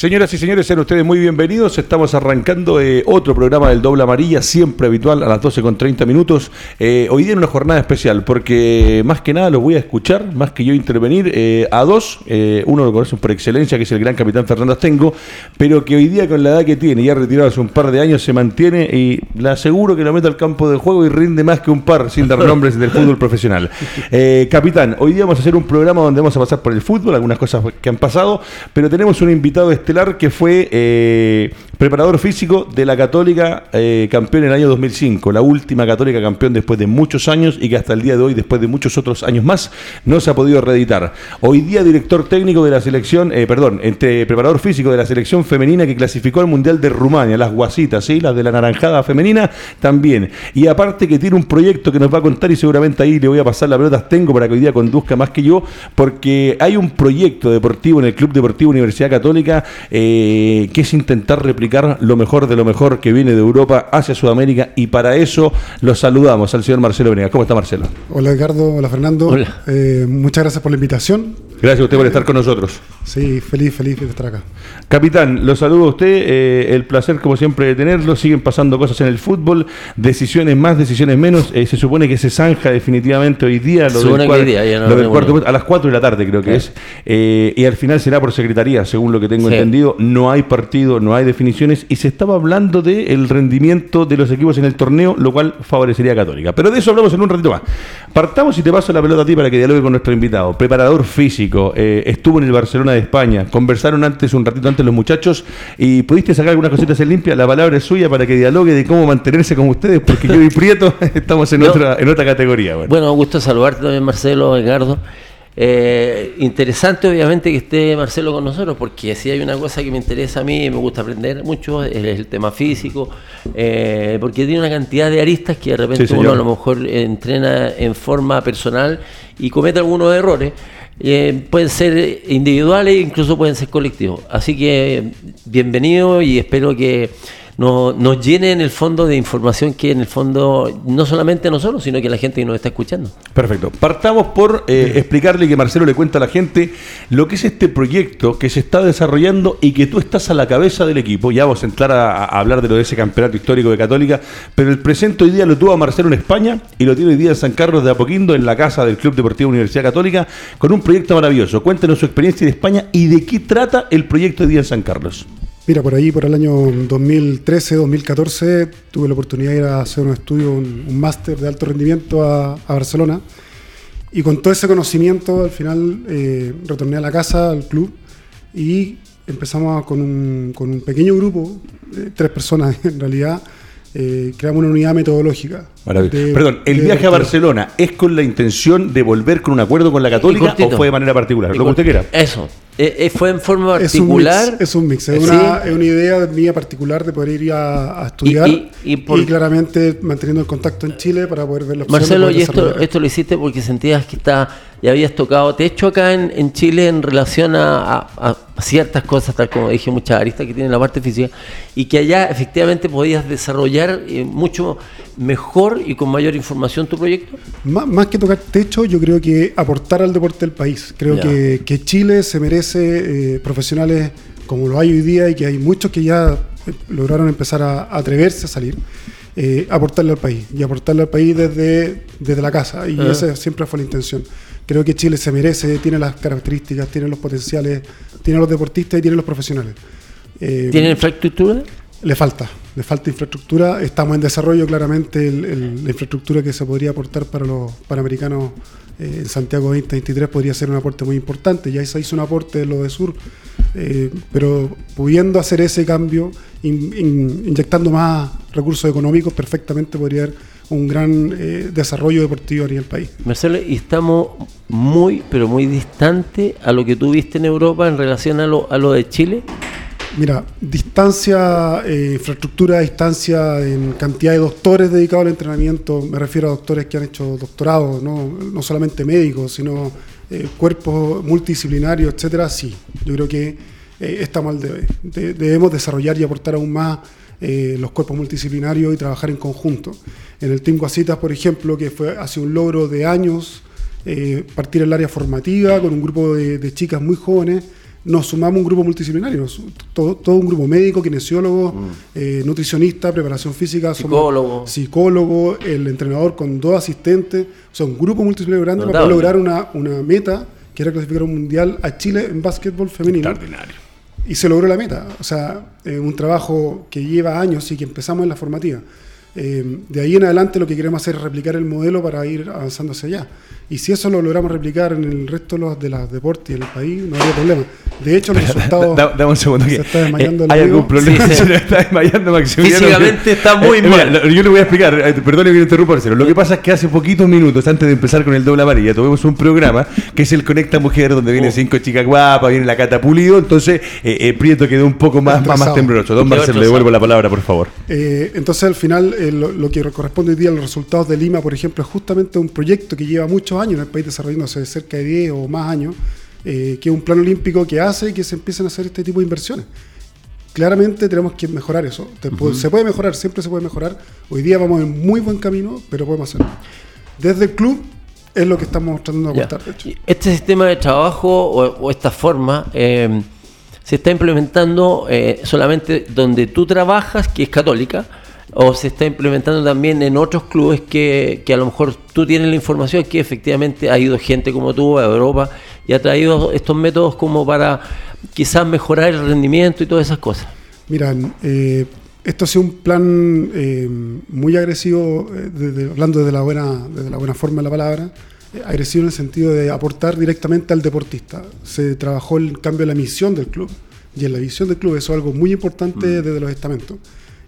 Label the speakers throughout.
Speaker 1: Señoras y señores, sean ustedes muy bienvenidos. Estamos arrancando eh, otro programa del Doble Amarilla, siempre habitual a las 12 con 30 minutos. Eh, hoy día en una jornada especial, porque más que nada los voy a escuchar, más que yo intervenir, eh, a dos. uno lo conocen por excelencia, que es el gran capitán Fernando Astengo, pero que hoy día con la edad que tiene, ya retirado hace un par de años, se mantiene y le aseguro que lo mete al campo de juego y rinde más que un par, sin dar nombres del fútbol profesional. capitán, hoy día vamos a hacer un programa donde vamos a pasar por el fútbol, algunas cosas que han pasado, pero tenemos un invitado este que fue eh, preparador físico de la Católica eh, campeón en el año 2005, la última Católica campeón después de muchos años y que hasta el día de hoy, después de muchos otros años más, no se ha podido reeditar. Hoy día director técnico de la selección, eh, perdón, entre preparador físico de la selección femenina que clasificó al Mundial de Rumania, las guasitas, ¿sí? las de la naranjada femenina también. Y aparte que tiene un proyecto que nos va a contar y seguramente ahí le voy a pasar la pelota tengo para que hoy día conduzca más que yo, porque hay un proyecto deportivo en el Club Deportivo Universidad Católica eh, que es intentar replicar lo mejor de lo mejor que viene de Europa hacia Sudamérica y para eso los saludamos al señor Marcelo Venegas. ¿Cómo está Marcelo?
Speaker 2: Hola Edgardo, hola Fernando. Eh, muchas gracias por la invitación.
Speaker 1: Gracias a usted por estar con nosotros.
Speaker 2: Sí, feliz, feliz de estar acá.
Speaker 1: Capitán, lo saludo a usted, eh, el placer como siempre de tenerlo, siguen pasando cosas en el fútbol, decisiones más, decisiones menos, se supone que se zanja definitivamente hoy día lo, del, cuarto, a las 4 de la tarde creo que es, y al final será por secretaría, según lo que tengo entendido no hay partido, no hay definiciones y se estaba hablando del rendimiento de los equipos en el torneo, lo cual favorecería a Católica. Pero de eso hablamos en un ratito más. Partamos y te paso la pelota a ti para que dialogue con nuestro invitado. Preparador físico, eh, estuvo en el Barcelona de España, conversaron antes, un ratito antes los muchachos y pudiste sacar algunas cositas en limpia. La palabra es suya para que dialogue de cómo mantenerse con ustedes, porque yo y Prieto estamos en, otra, en otra categoría.
Speaker 3: Bueno. bueno, gusto saludarte también, Marcelo, Edgardo. Eh, interesante obviamente que esté Marcelo con nosotros, porque si hay una cosa que me interesa a mí, me gusta aprender mucho, es el tema físico, eh, porque tiene una cantidad de aristas que de repente uno a lo mejor entrena en forma personal y comete algunos errores. Eh, pueden ser individuales, incluso pueden ser colectivos. Así que bienvenido y espero que nos, nos llene en el fondo de información que en el fondo no solamente nosotros, sino que la gente que nos está escuchando.
Speaker 1: Perfecto. Partamos por eh, explicarle que Marcelo le cuenta a la gente lo que es este proyecto que se está desarrollando y que tú estás a la cabeza del equipo. Ya vamos a entrar a, hablar de lo de ese campeonato histórico de Católica, pero el presente hoy día lo tuvo a Marcelo en España y lo tiene hoy día en San Carlos de Apoquindo, en la casa del Club Deportivo Universidad Católica, con un proyecto maravilloso. Cuéntenos su experiencia de España y de qué trata el proyecto hoy día en San Carlos.
Speaker 2: Mira, por ahí, por el año 2013, 2014, tuve la oportunidad de ir a hacer un estudio, un, máster de alto rendimiento a, Barcelona. Y con todo ese conocimiento, al final eh, retorné a la casa, al club, y empezamos con un, con un pequeño grupo, tres personas en realidad, eh, creamos una unidad metodológica.
Speaker 1: Perdón, ¿el viaje a Barcelona es con la intención de volver con un acuerdo con la Católica o fue de manera particular? Lo que usted quiera.
Speaker 3: Eso. Eh, eh, fue en forma particular.
Speaker 2: Es un mix, es, una, idea mía particular de poder ir a, estudiar y, claramente manteniendo el contacto en Chile para poder ver
Speaker 3: los Marcelo, y esto, esto lo hiciste porque sentías que está, ya habías tocado techo acá en, en Chile en relación a, ciertas cosas, tal como dije, muchas aristas que tiene la parte física, y que allá efectivamente podías desarrollar eh, mucho mejor y con mayor información tu proyecto?
Speaker 2: Más, que tocar techo, yo creo que aportar al deporte del país. Creo que, Chile se merece eh, profesionales como lo hay hoy día y que hay muchos que ya eh, lograron empezar a, atreverse a salir. Eh, aportarle al país y aportarle al país desde, desde la casa y esa siempre fue la intención. Creo que Chile se merece, tiene las características, tiene los potenciales, tiene los deportistas y tiene los profesionales.
Speaker 3: ¿Tiene infraestructura?
Speaker 2: Le falta. de falta infraestructura. Estamos en desarrollo claramente el- la infraestructura que se podría aportar para los panamericanos eh, en Santiago 2023 podría ser un aporte muy importante. Ya se hizo un aporte de lo de Sur, eh, pero pudiendo hacer ese cambio, in- in- inyectando más recursos económicos, perfectamente podría haber un gran eh, desarrollo deportivo a nivel país.
Speaker 3: Marcelo, y estamos muy, pero muy distante a lo que tú viste en Europa en relación a lo, a lo de Chile.
Speaker 2: Mira, distancia, eh, infraestructura, distancia en cantidad de doctores dedicados al entrenamiento, me refiero a doctores que han hecho doctorado, no, no solamente médicos, sino eh, cuerpos multidisciplinarios, etcétera, sí. Yo creo que eh, estamos al debe. De- debemos desarrollar y aportar aún más eh, los cuerpos multidisciplinarios y trabajar en conjunto. En el Team Guasitas, por ejemplo, que fue hace un logro de años, eh, partir el área formativa con un grupo de, de chicas muy jóvenes, nos sumamos un grupo multidisciplinario, todo, todo un grupo médico, kinesiólogo, eh, nutricionista, preparación física, somos
Speaker 3: Psicólogo.
Speaker 2: psicólogo, el entrenador con dos asistentes, o sea, un grupo multidisciplinario grande para poder lograr una, una meta que era clasificar un mundial a Chile en básquetbol femenino.
Speaker 1: Extraordinario.
Speaker 2: Y se logró la meta. O sea, un trabajo que lleva años y que empezamos en la formativa. Eh, de ahí en adelante lo que queremos hacer es replicar el modelo para ir avanzando hacia allá. Y si eso lo logramos replicar en el resto de los, de los deportes y en el país, no habría problema. De hecho, los resultados...
Speaker 1: Da- Dame un segundo.
Speaker 2: Se
Speaker 1: que-
Speaker 2: está desmayando
Speaker 1: eh,
Speaker 2: el
Speaker 1: ¿Hay
Speaker 2: amigo.
Speaker 1: algún problema?
Speaker 3: Sí, sí.
Speaker 1: Se está desmayando Maximiliano.
Speaker 3: Físicamente está muy
Speaker 1: Eh,
Speaker 3: mal.
Speaker 1: yo le voy a explicar. eh, Perdone que me interrumpa, Marcelo. Lo que pasa es que hace poquitos minutos, antes de empezar con el doble amarilla, tuvimos un programa que es el Conecta Mujer, donde
Speaker 2: Oh.
Speaker 1: vienen cinco chicas guapas, viene la Cata Pulido. Entonces, eh, eh, Prieto quedó un poco más, más, más tembloroso. Don Marcelo, le devuelvo la palabra, por favor.
Speaker 2: Eh, entonces, al final, eh, lo, lo que corresponde hoy día a los resultados de Lima, por ejemplo, es justamente un proyecto que lleva muchos años en el país desarrollándose cerca de 10 o más años, eh, que es un plan olímpico que hace que se empiecen a hacer este tipo de inversiones. Claramente tenemos que mejorar eso. Se puede mejorar, siempre se puede mejorar. Hoy día vamos en muy buen camino, pero podemos hacerlo. Desde el club es lo que estamos tratando de aportar.
Speaker 3: Este sistema de trabajo o, o esta forma eh, se está implementando eh, solamente donde tú trabajas, que es católica, o se está implementando también en otros clubes que, que a lo mejor tú tienes la información que efectivamente ha ido gente como tú a Europa y ha traído estos métodos como para quizás mejorar el rendimiento y todas esas cosas.
Speaker 2: Mira, eh, esto ha sido un plan eh, muy agresivo, eh, desde- hablando desde la, buena, desde la buena forma de la palabra, eh, agresivo en el sentido de aportar directamente al deportista. Se trabajó el cambio de la misión del club, y en la visión del club eso es algo muy importante desde los estamentos,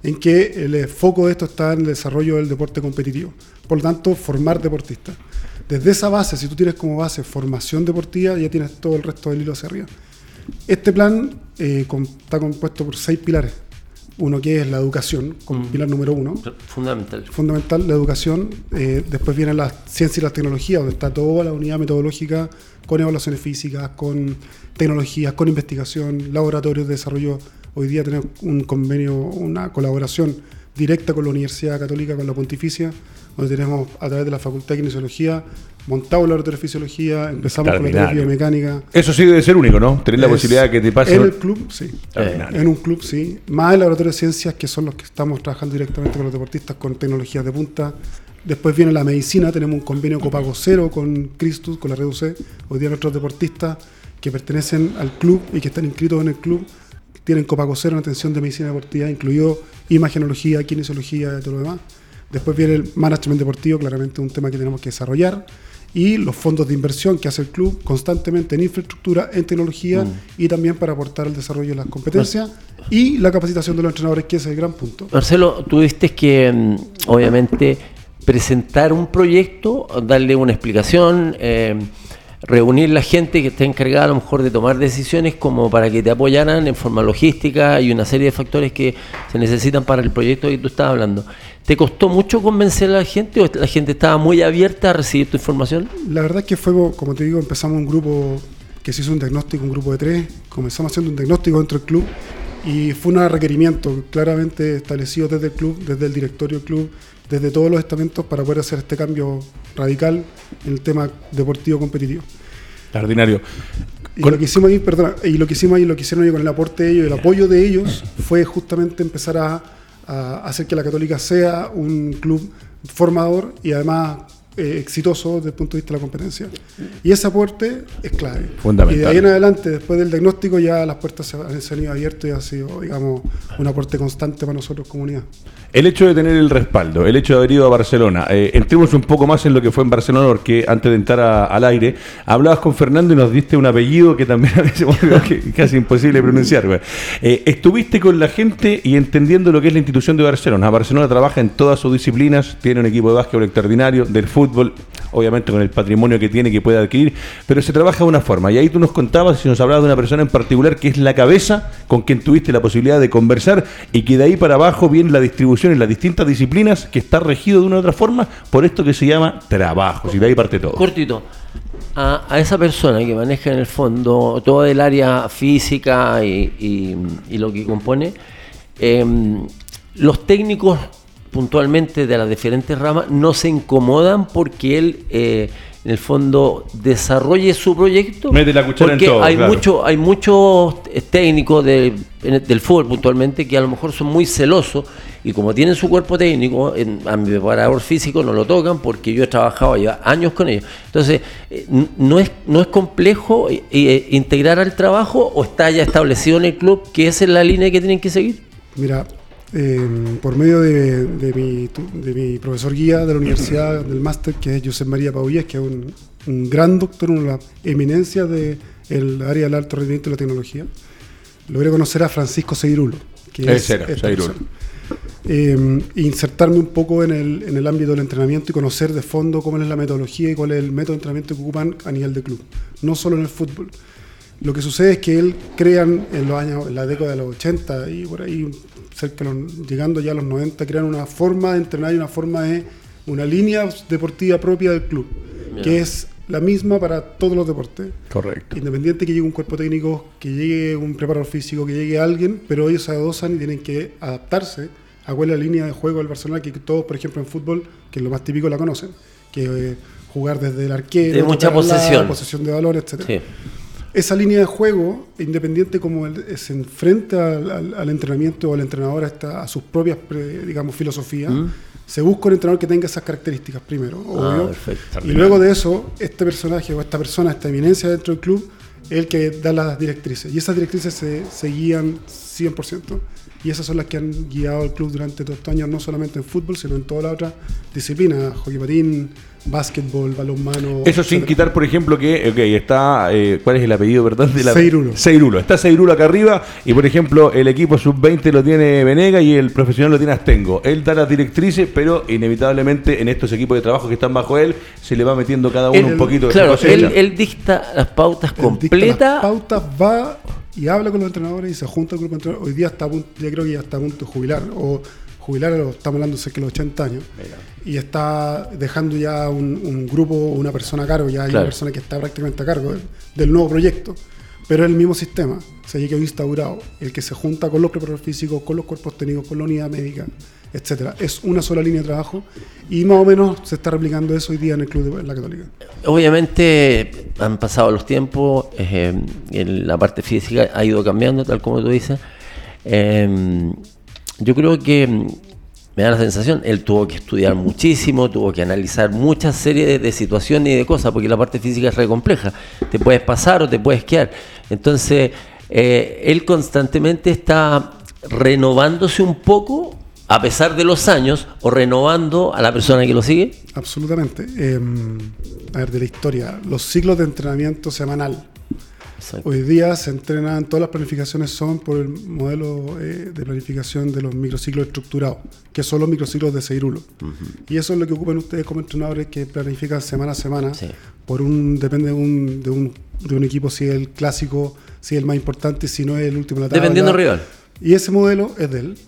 Speaker 2: en que el foco de esto está en el desarrollo del deporte competitivo. Por lo tanto, formar deportistas. Desde esa base, si tú tienes como base formación deportiva, ya tienes todo el resto del hilo hacia arriba. Este plan eh, con- está compuesto por seis pilares. Uno que es la educación, como pilar número uno.
Speaker 3: Fundamental.
Speaker 2: Fundamental, la educación. Eh, después viene la ciencia y las tecnologías, donde está toda la unidad metodológica con evaluaciones físicas, con tecnologías, con investigación, laboratorios de desarrollo. Hoy día tenemos un convenio, una colaboración directa con la Universidad Católica, con la Pontificia, donde tenemos a través de la Facultad de Kinesiología montado el laboratorio de fisiología, empezamos con la terapia biomecánica.
Speaker 1: Eso sí debe ser único, ¿no? Tener la posibilidad de que te pase.
Speaker 2: En el club, sí. En un club, sí. Más el laboratorio de ciencias, que son los que estamos trabajando directamente con los deportistas con tecnologías de punta. Después viene la medicina, tenemos un convenio copago cero con Cristus, con la Red UC. Hoy día nuestros deportistas que pertenecen al club y que están inscritos en el club tienen copago cero en atención de medicina deportiva, incluido imagenología, kinesiología y todo lo demás. Después viene el management deportivo, claramente un tema que tenemos que desarrollar. Y los fondos de inversión que hace el club constantemente en infraestructura, en tecnología y también para aportar al desarrollo de las competencias y la capacitación de los entrenadores, que ese es el gran punto.
Speaker 3: Marcelo, tuviste que, mm, obviamente, presentar un proyecto, darle una explicación, eh, reunir la gente que esté encargada a lo mejor de tomar decisiones como para que te apoyaran en forma logística y una serie de factores que se necesitan para el proyecto que tú estabas hablando. ¿Te costó mucho convencer a la gente o la gente estaba muy abierta a recibir tu información?
Speaker 2: La verdad es que fue, como te digo, empezamos un grupo que se hizo un diagnóstico, un grupo de tres, comenzamos haciendo un diagnóstico dentro del club y fue un requerimiento claramente establecido desde el club, desde el directorio del club, desde todos los estamentos para poder hacer este cambio radical en el tema deportivo competitivo.
Speaker 1: Extraordinario.
Speaker 2: Y
Speaker 1: Con-
Speaker 2: lo que hicimos ahí, perdona, y lo que hicimos ahí, lo que hicieron ahí con el aporte de ellos, el apoyo de ellos, fue justamente empezar a, a hacer que la Católica sea un club formador y además eh, exitoso desde el punto de vista de la competencia. Y ese aporte es clave.
Speaker 1: Fundamental.
Speaker 2: Y de ahí en adelante, después del diagnóstico, ya las puertas se han, se han ido abiertas y ha sido, digamos, un aporte constante para nosotros, comunidad.
Speaker 1: El hecho de tener el respaldo, el hecho de haber ido a Barcelona, eh, entremos un poco más en lo que fue en Barcelona, porque antes de entrar al aire, hablabas con Fernando y nos diste un apellido que también a veces es casi imposible pronunciar. Eh, estuviste con la gente y entendiendo lo que es la institución de Barcelona. Barcelona trabaja en todas sus disciplinas, tiene un equipo de básquetbol extraordinario, del fútbol, obviamente con el patrimonio que tiene, que puede adquirir, pero se trabaja de una forma. Y ahí tú nos contabas y nos hablabas de una persona en particular que es la cabeza con quien tuviste la posibilidad de conversar y que de ahí para abajo viene la distribución en las distintas disciplinas que está regido de una u otra forma por esto que se llama trabajo. Y de ahí parte todo.
Speaker 3: Cortito. A, a esa persona que maneja en el fondo todo el área física y, y- y lo que compone, em, los técnicos puntualmente de las diferentes ramas no se incomodan porque él eh, en el fondo desarrolle su proyecto.
Speaker 1: Mete la cuchara en
Speaker 3: porque
Speaker 1: todo,
Speaker 3: hay
Speaker 1: claro.
Speaker 3: mucho, hay muchos técnicos de- en el- del fútbol puntualmente que a lo mejor son muy celosos y como tienen su cuerpo técnico, en, a mi preparador físico no lo tocan porque yo he trabajado ya años con ellos. Entonces, eh, no es, no es complejo eh, eh, integrar al trabajo o está ya establecido en el club que esa es la línea que tienen que seguir.
Speaker 2: Mira, eh, por medio de, de mi, de mi profesor guía de la universidad del máster, que es José María Paulles, que es un, un gran doctor, una de las eminencias del área del alto rendimiento y la tecnología, logré conocer a Francisco Seirulo. Que
Speaker 1: Seirulo.
Speaker 2: persona. Eh, insertarme un poco en el, en el ámbito del entrenamiento y conocer de fondo cómo es la metodología y cuál es el método de entrenamiento que ocupan a nivel de club, no solo en el fútbol. Lo que sucede es que él crean en los años, en la década de los 80 y por ahí, cerca de los- llegando ya a los 90, crean una forma de entrenar y una forma de, una línea deportiva propia del club, que es la misma para todos los deportes.
Speaker 1: Correcto.
Speaker 2: Independiente que llegue un cuerpo técnico, que llegue un preparador físico, que llegue alguien, pero ellos se adosan y tienen que adaptarse a cuál es la línea de juego del Barcelona, que todos, por ejemplo, en fútbol, que es lo más típico, la conocen, que eh, jugar desde el arquero,
Speaker 3: De mucha
Speaker 2: al lado,
Speaker 3: posesión.
Speaker 2: posesión de valor, etcétera
Speaker 3: Sí.
Speaker 2: esa línea de juego, independiente como él se enfrenta al, al- al entrenamiento o al entrenador a, a sus propias, digamos, filosofías, se busca un entrenador que tenga esas características primero, obvio.
Speaker 3: perfecto.
Speaker 2: y luego de eso, este personaje o esta persona, esta eminencia dentro del club, es el que da las directrices. Y esas directrices se, se guían 100%. Y esas son las que han guiado al club durante todos estos años, no solamente en fútbol, sino en todas las otras disciplinas, hockey patín, básquetbol, balonmano.
Speaker 1: Eso sin
Speaker 2: etcétera.
Speaker 1: quitar, por ejemplo, que ok, está. eh, ¿Cuál es el apellido, verdad? De la...
Speaker 2: Seirulo.
Speaker 1: Seirulo. Está Seirulo acá arriba y, por ejemplo, el equipo sub-20 lo tiene Venega y el profesional lo tiene Astengo. Él da las directrices, pero inevitablemente en estos equipos de trabajo que están bajo él se le va metiendo cada uno
Speaker 3: Él-
Speaker 1: un poquito de
Speaker 3: claro,
Speaker 1: cosecha.
Speaker 3: él, él dicta las pautas
Speaker 2: dicta las
Speaker 3: completas.
Speaker 2: pautas, va y habla con los entrenadores y se junta con los entrenadores. Hoy día está a punto, ya creo que ya está a punto de jubilar, o jubilar, o estamos hablando cerca de los 80 años, y está dejando ya un, un grupo, una persona a cargo, ya hay
Speaker 3: Claro.
Speaker 2: una persona que está prácticamente a cargo del, del nuevo proyecto. Pero es el mismo sistema, se quedado instaurado, el que se junta con los preparadores físicos, con los cuerpos técnicos, con la unidad médica, etcétera. Es una sola línea de trabajo y más o menos se está replicando eso hoy día en el club de la Católica.
Speaker 3: Obviamente han pasado los tiempos, eh, la parte física ha ido cambiando, tal como tú dices. Eh, yo creo que me da la sensación, él tuvo que estudiar muchísimo, tuvo que analizar muchas series de, situaciones y de cosas, porque la parte física es re compleja. Te puedes pasar o te puedes quedar. Entonces, eh, él constantemente está renovándose un poco, a pesar de los años, o renovando a la persona que lo sigue.
Speaker 2: Absolutamente. Eh, a ver, de la historia, los ciclos de entrenamiento semanal.
Speaker 3: Exacto.
Speaker 2: Hoy día se entrenan, todas las planificaciones son por el modelo eh, de planificación de los microciclos estructurados, que son los microciclos de Seirulo. Y eso es lo que ocupan ustedes como entrenadores que planifican semana a semana.
Speaker 3: Sí.
Speaker 2: Por un, depende de un, de, un, de un equipo, si es el clásico, si es el más importante, si no es el último de la tabla.
Speaker 3: Dependiendo del rival.
Speaker 2: Y ese modelo es de él.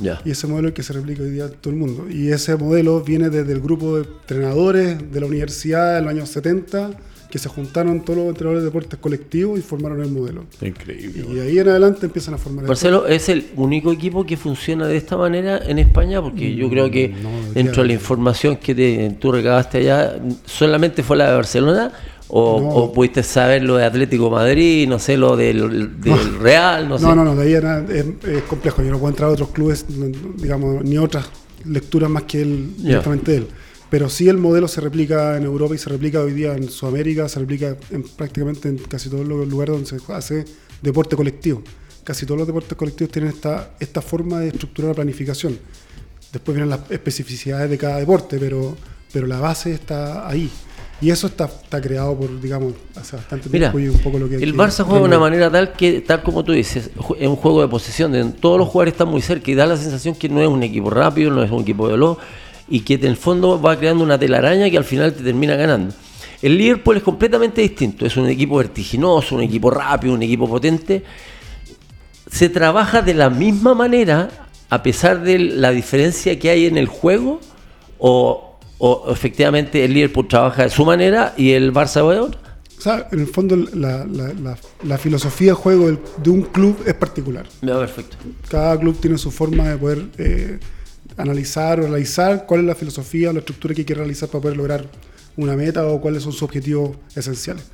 Speaker 3: Ya.
Speaker 2: Y ese modelo es el que se replica hoy día en todo el mundo. Y ese modelo viene desde el grupo de entrenadores de la universidad en los años 70, que se juntaron todos los entrenadores de deportes colectivos y formaron el modelo.
Speaker 1: Increíble.
Speaker 2: Y de ahí en adelante empiezan a formar el
Speaker 3: Marcelo, ¿es el único equipo que funciona de esta manera en España? Porque yo creo que
Speaker 2: no,
Speaker 3: dentro de la información que te- tú recabaste allá, ¿solamente fue la de Barcelona? ¿O,
Speaker 2: No.
Speaker 3: o pudiste saber lo de Atlético Madrid, no sé, lo del, del Real, no sé?
Speaker 2: No, no, no, de ahí es, es complejo. Yo no puedo entrar a otros clubes, no- no, digamos, ni otras lecturas más que él,
Speaker 3: Ya.
Speaker 2: directamente él. Pero sí el modelo se replica en Europa y se replica hoy día en Sudamérica, se replica en, prácticamente en casi todos los lugares donde se hace deporte colectivo. Casi todos los deportes colectivos tienen esta, esta forma de estructurar la planificación. Después vienen las especificidades de cada deporte, pero, pero la base está ahí. Y eso está, está creado por, digamos, hace bastante tiempo y un poco lo que
Speaker 3: El Barça juega de una manera tal que, tal como tú dices, es un juego de posesión, de, todos los jugadores están muy cerca y da la sensación que no es un equipo rápido, no es un equipo veloz y que en el fondo va creando una telaraña que al final te termina ganando. El Liverpool es completamente distinto, es un equipo vertiginoso, un equipo rápido, un equipo potente. Se trabaja de la misma manera a pesar de la diferencia que hay en el juego o o efectivamente el Liverpool trabaja de su manera y el Barça de otra?
Speaker 2: O sea, en el fondo la, la, filosofía de juego de un club es particular.
Speaker 3: perfecto.
Speaker 2: Cada club tiene su forma de poder eh, analizar o analizar cuál es la filosofía o la estructura que que realizar para poder lograr una meta o cuáles son sus objetivos esenciales.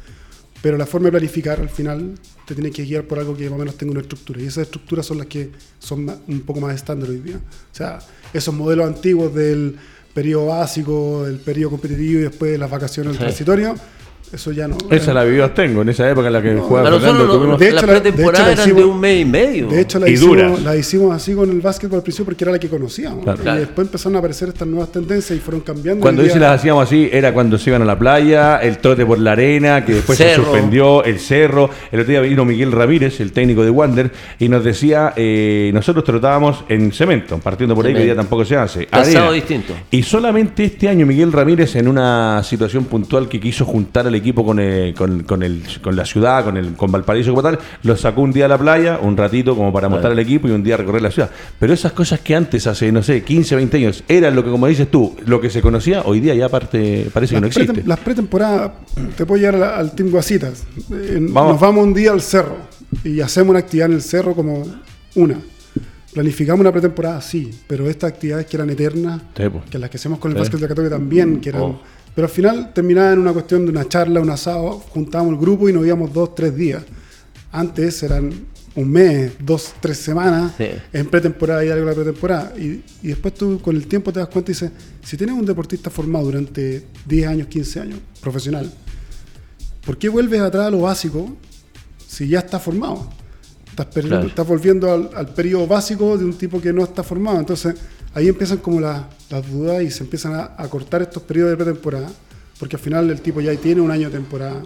Speaker 2: Pero la forma de planificar al final te tiene que guiar por algo que más o menos tenga una estructura. Y esas estructuras son las que son un poco más estándar hoy día. O sea, esos modelos antiguos del periodo básico, el periodo competitivo y después las vacaciones transitorias eso ya no.
Speaker 1: Esa la vivió tengo en esa época en la que jugaba
Speaker 3: Fernando. de hecho, la pretemporada eran de un mes y medio.
Speaker 2: De hecho, la, hicimos, la hicimos así con el básquetbol al principio porque era la que conocíamos. Y después empezaron a aparecer estas nuevas tendencias y fueron cambiando.
Speaker 1: Cuando dice las hacíamos así, era cuando se iban a la playa, el trote por la arena, que después se suspendió, el cerro. El otro día vino Miguel Ramírez, el técnico de Wander, y nos decía: eh, nosotros trotábamos en cemento, partiendo por ahí, que día tampoco se hace.
Speaker 3: distinto.
Speaker 1: Y solamente este año Miguel Ramírez, en una situación puntual que quiso juntar al equipo con, eh, con, con, el, con la ciudad, con, el, con Valparaíso como tal, lo sacó un día a la playa, un ratito como para mostrar al equipo y un día recorrer la ciudad. Pero esas cosas que antes, hace, no sé, 15, 20 años, eran lo que, como dices tú, lo que se conocía, hoy día ya aparte parece que no existe.
Speaker 2: las pretemporadas, te puedo llevar al, Team Guasitas. Nos vamos un día al cerro y hacemos una actividad en el cerro como una. Planificamos una pretemporada, sí, pero estas actividades que eran eternas, que las que hacemos con el básquet de Católica también, que eran... Oh. Pero al final terminaba en una cuestión de una charla, un asado, juntábamos el grupo y nos íbamos dos, tres días. Antes eran un mes, dos, tres semanas en pretemporada y algo de la pretemporada. Y, y, después tú con el tiempo te das cuenta y dices, si tienes un deportista formado durante 10 años, 15 años, profesional, ¿por qué vuelves atrás a lo básico si ya está formado? Estás, estás volviendo al, al periodo básico de un tipo que no está formado. Entonces ahí empiezan como las, dudas y se empiezan a, cortar estos periodos de pretemporada, porque al final el tipo ya tiene un año de temporada.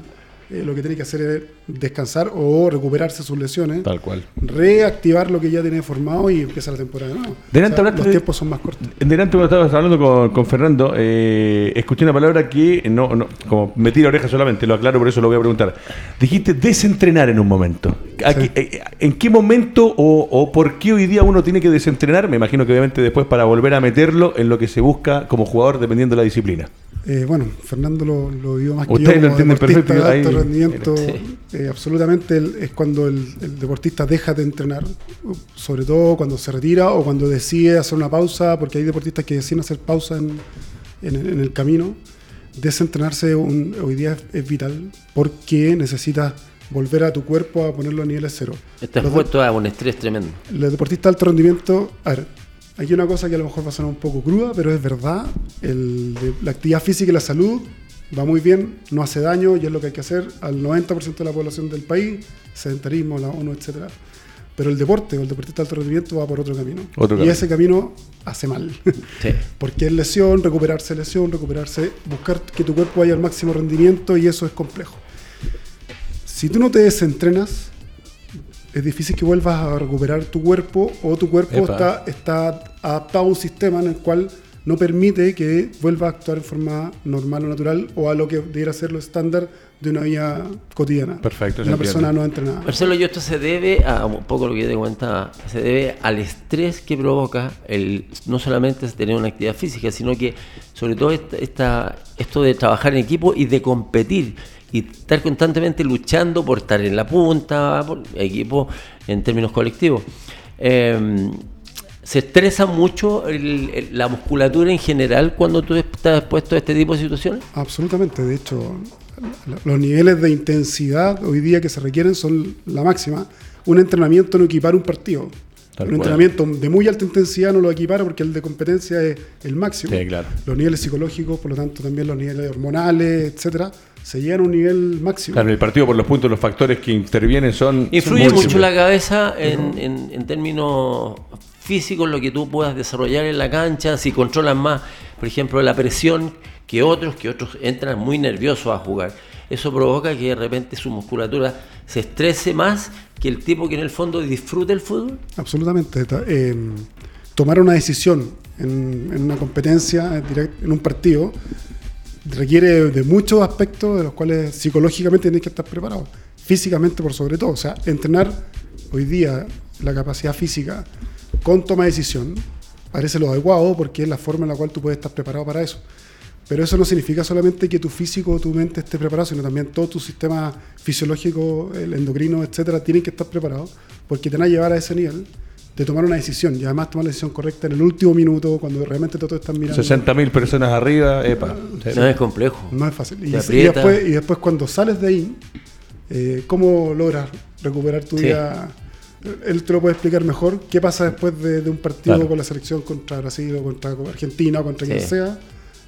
Speaker 2: Eh, lo que tiene que hacer es descansar o recuperarse sus lesiones.
Speaker 1: Tal cual.
Speaker 2: Reactivar lo que ya tiene formado y empieza la temporada los tiempos son más cortos.
Speaker 1: Delante, cuando estabas hablando con, Fernando, eh, escuché una palabra que no, no, como metí la oreja solamente, lo aclaro, por eso lo voy a preguntar. Dijiste desentrenar en un momento. Eh, ¿En qué momento o, o, por qué hoy día uno tiene que desentrenar? Me imagino que obviamente después para volver a meterlo en lo que se busca como jugador dependiendo de la disciplina.
Speaker 2: Eh, bueno, Fernando lo, lo vio más
Speaker 1: que yo. lo entienden perfecto.
Speaker 2: De alto rendimiento, eh, absolutamente es cuando el, deportista deja de entrenar, sobre todo cuando se retira o cuando decide hacer una pausa, porque hay deportistas que deciden hacer pausa en, en, el camino. Desentrenarse hoy día es, vital porque necesitas volver a tu cuerpo a ponerlo a niveles cero.
Speaker 3: Estás puesto a un estrés tremendo.
Speaker 2: El deportista de alto rendimiento, a ver, hay una cosa que a lo mejor va a sonar un poco cruda, pero es verdad. la actividad física y la salud va muy bien, no hace daño y es lo que hay que hacer al 90% de la población del país, sedentarismo, la ONU, etc. Pero el deporte o el deportista de alto rendimiento va por otro camino. y ese camino hace mal. Porque es lesión, recuperarse lesión, recuperarse, buscar que tu cuerpo vaya al máximo rendimiento y eso es complejo. Si tú no te desentrenas, es difícil que vuelvas a recuperar tu cuerpo o tu cuerpo está, está adaptado a un sistema en el cual no permite que vuelva a actuar en forma normal o natural o a lo que debiera ser lo estándar de una vida cotidiana.
Speaker 1: Perfecto.
Speaker 2: Una persona no entrenada.
Speaker 3: Marcelo, yo esto se debe a un poco lo que yo te cuenta, se debe al estrés que provoca el no solamente tener una actividad física, sino que sobre todo esta, esto de trabajar en equipo y de competir y estar constantemente luchando por estar en la punta, por equipo en términos colectivos. Em, ¿Se estresa mucho la musculatura en general cuando tú estás expuesto a este tipo de situaciones?
Speaker 2: Absolutamente, de hecho, los niveles de intensidad hoy día que se requieren son la máxima. Un entrenamiento no equipar un partido.
Speaker 1: Tal
Speaker 2: un
Speaker 1: cual.
Speaker 2: entrenamiento de muy alta intensidad no lo equipara porque el de competencia es el máximo.
Speaker 1: Sí, claro.
Speaker 2: Los niveles psicológicos, por lo tanto también los niveles hormonales, etcétera, se llegan a un nivel máximo.
Speaker 1: Claro, en el partido por los puntos, los factores que intervienen son.
Speaker 3: Influye
Speaker 1: son
Speaker 3: mucho la cabeza en, en- en términos físicos, lo que tú puedas desarrollar en la cancha, si controlas más, por ejemplo, la presión que otros, que otros entran muy nerviosos a jugar. Eso provoca que de repente su musculatura se estrese más que el tipo que en el fondo disfruta el fútbol.
Speaker 2: Absolutamente. Ta- eh, tomar una decisión en, en una competencia, en, direct- en un partido, requiere de muchos aspectos de los cuales psicológicamente tienes que estar preparado. Físicamente por sobre todo. O sea, entrenar hoy día la capacidad física con toma de decisión parece lo adecuado porque es la forma en la cual tú puedes estar preparado para eso. Pero eso no significa solamente que tu físico o tu mente esté preparado, sino también todo tu sistema fisiológico, el endocrino, etcétera, tienen que estar preparados porque te van a llevar a ese nivel de tomar una decisión y además tomar la decisión correcta en el último minuto cuando realmente todos están mirando.
Speaker 1: 60.000 personas arriba, epa. Sí.
Speaker 3: No es complejo.
Speaker 2: No es fácil. Y, después, y después cuando sales de ahí, eh, ¿cómo logras recuperar tu
Speaker 3: Sí.
Speaker 2: vida? Él te lo puede explicar mejor. ¿Qué pasa después de, de un partido
Speaker 1: Claro.
Speaker 2: con la selección contra Brasil o contra Argentina o contra
Speaker 3: Sí.
Speaker 2: quien sea?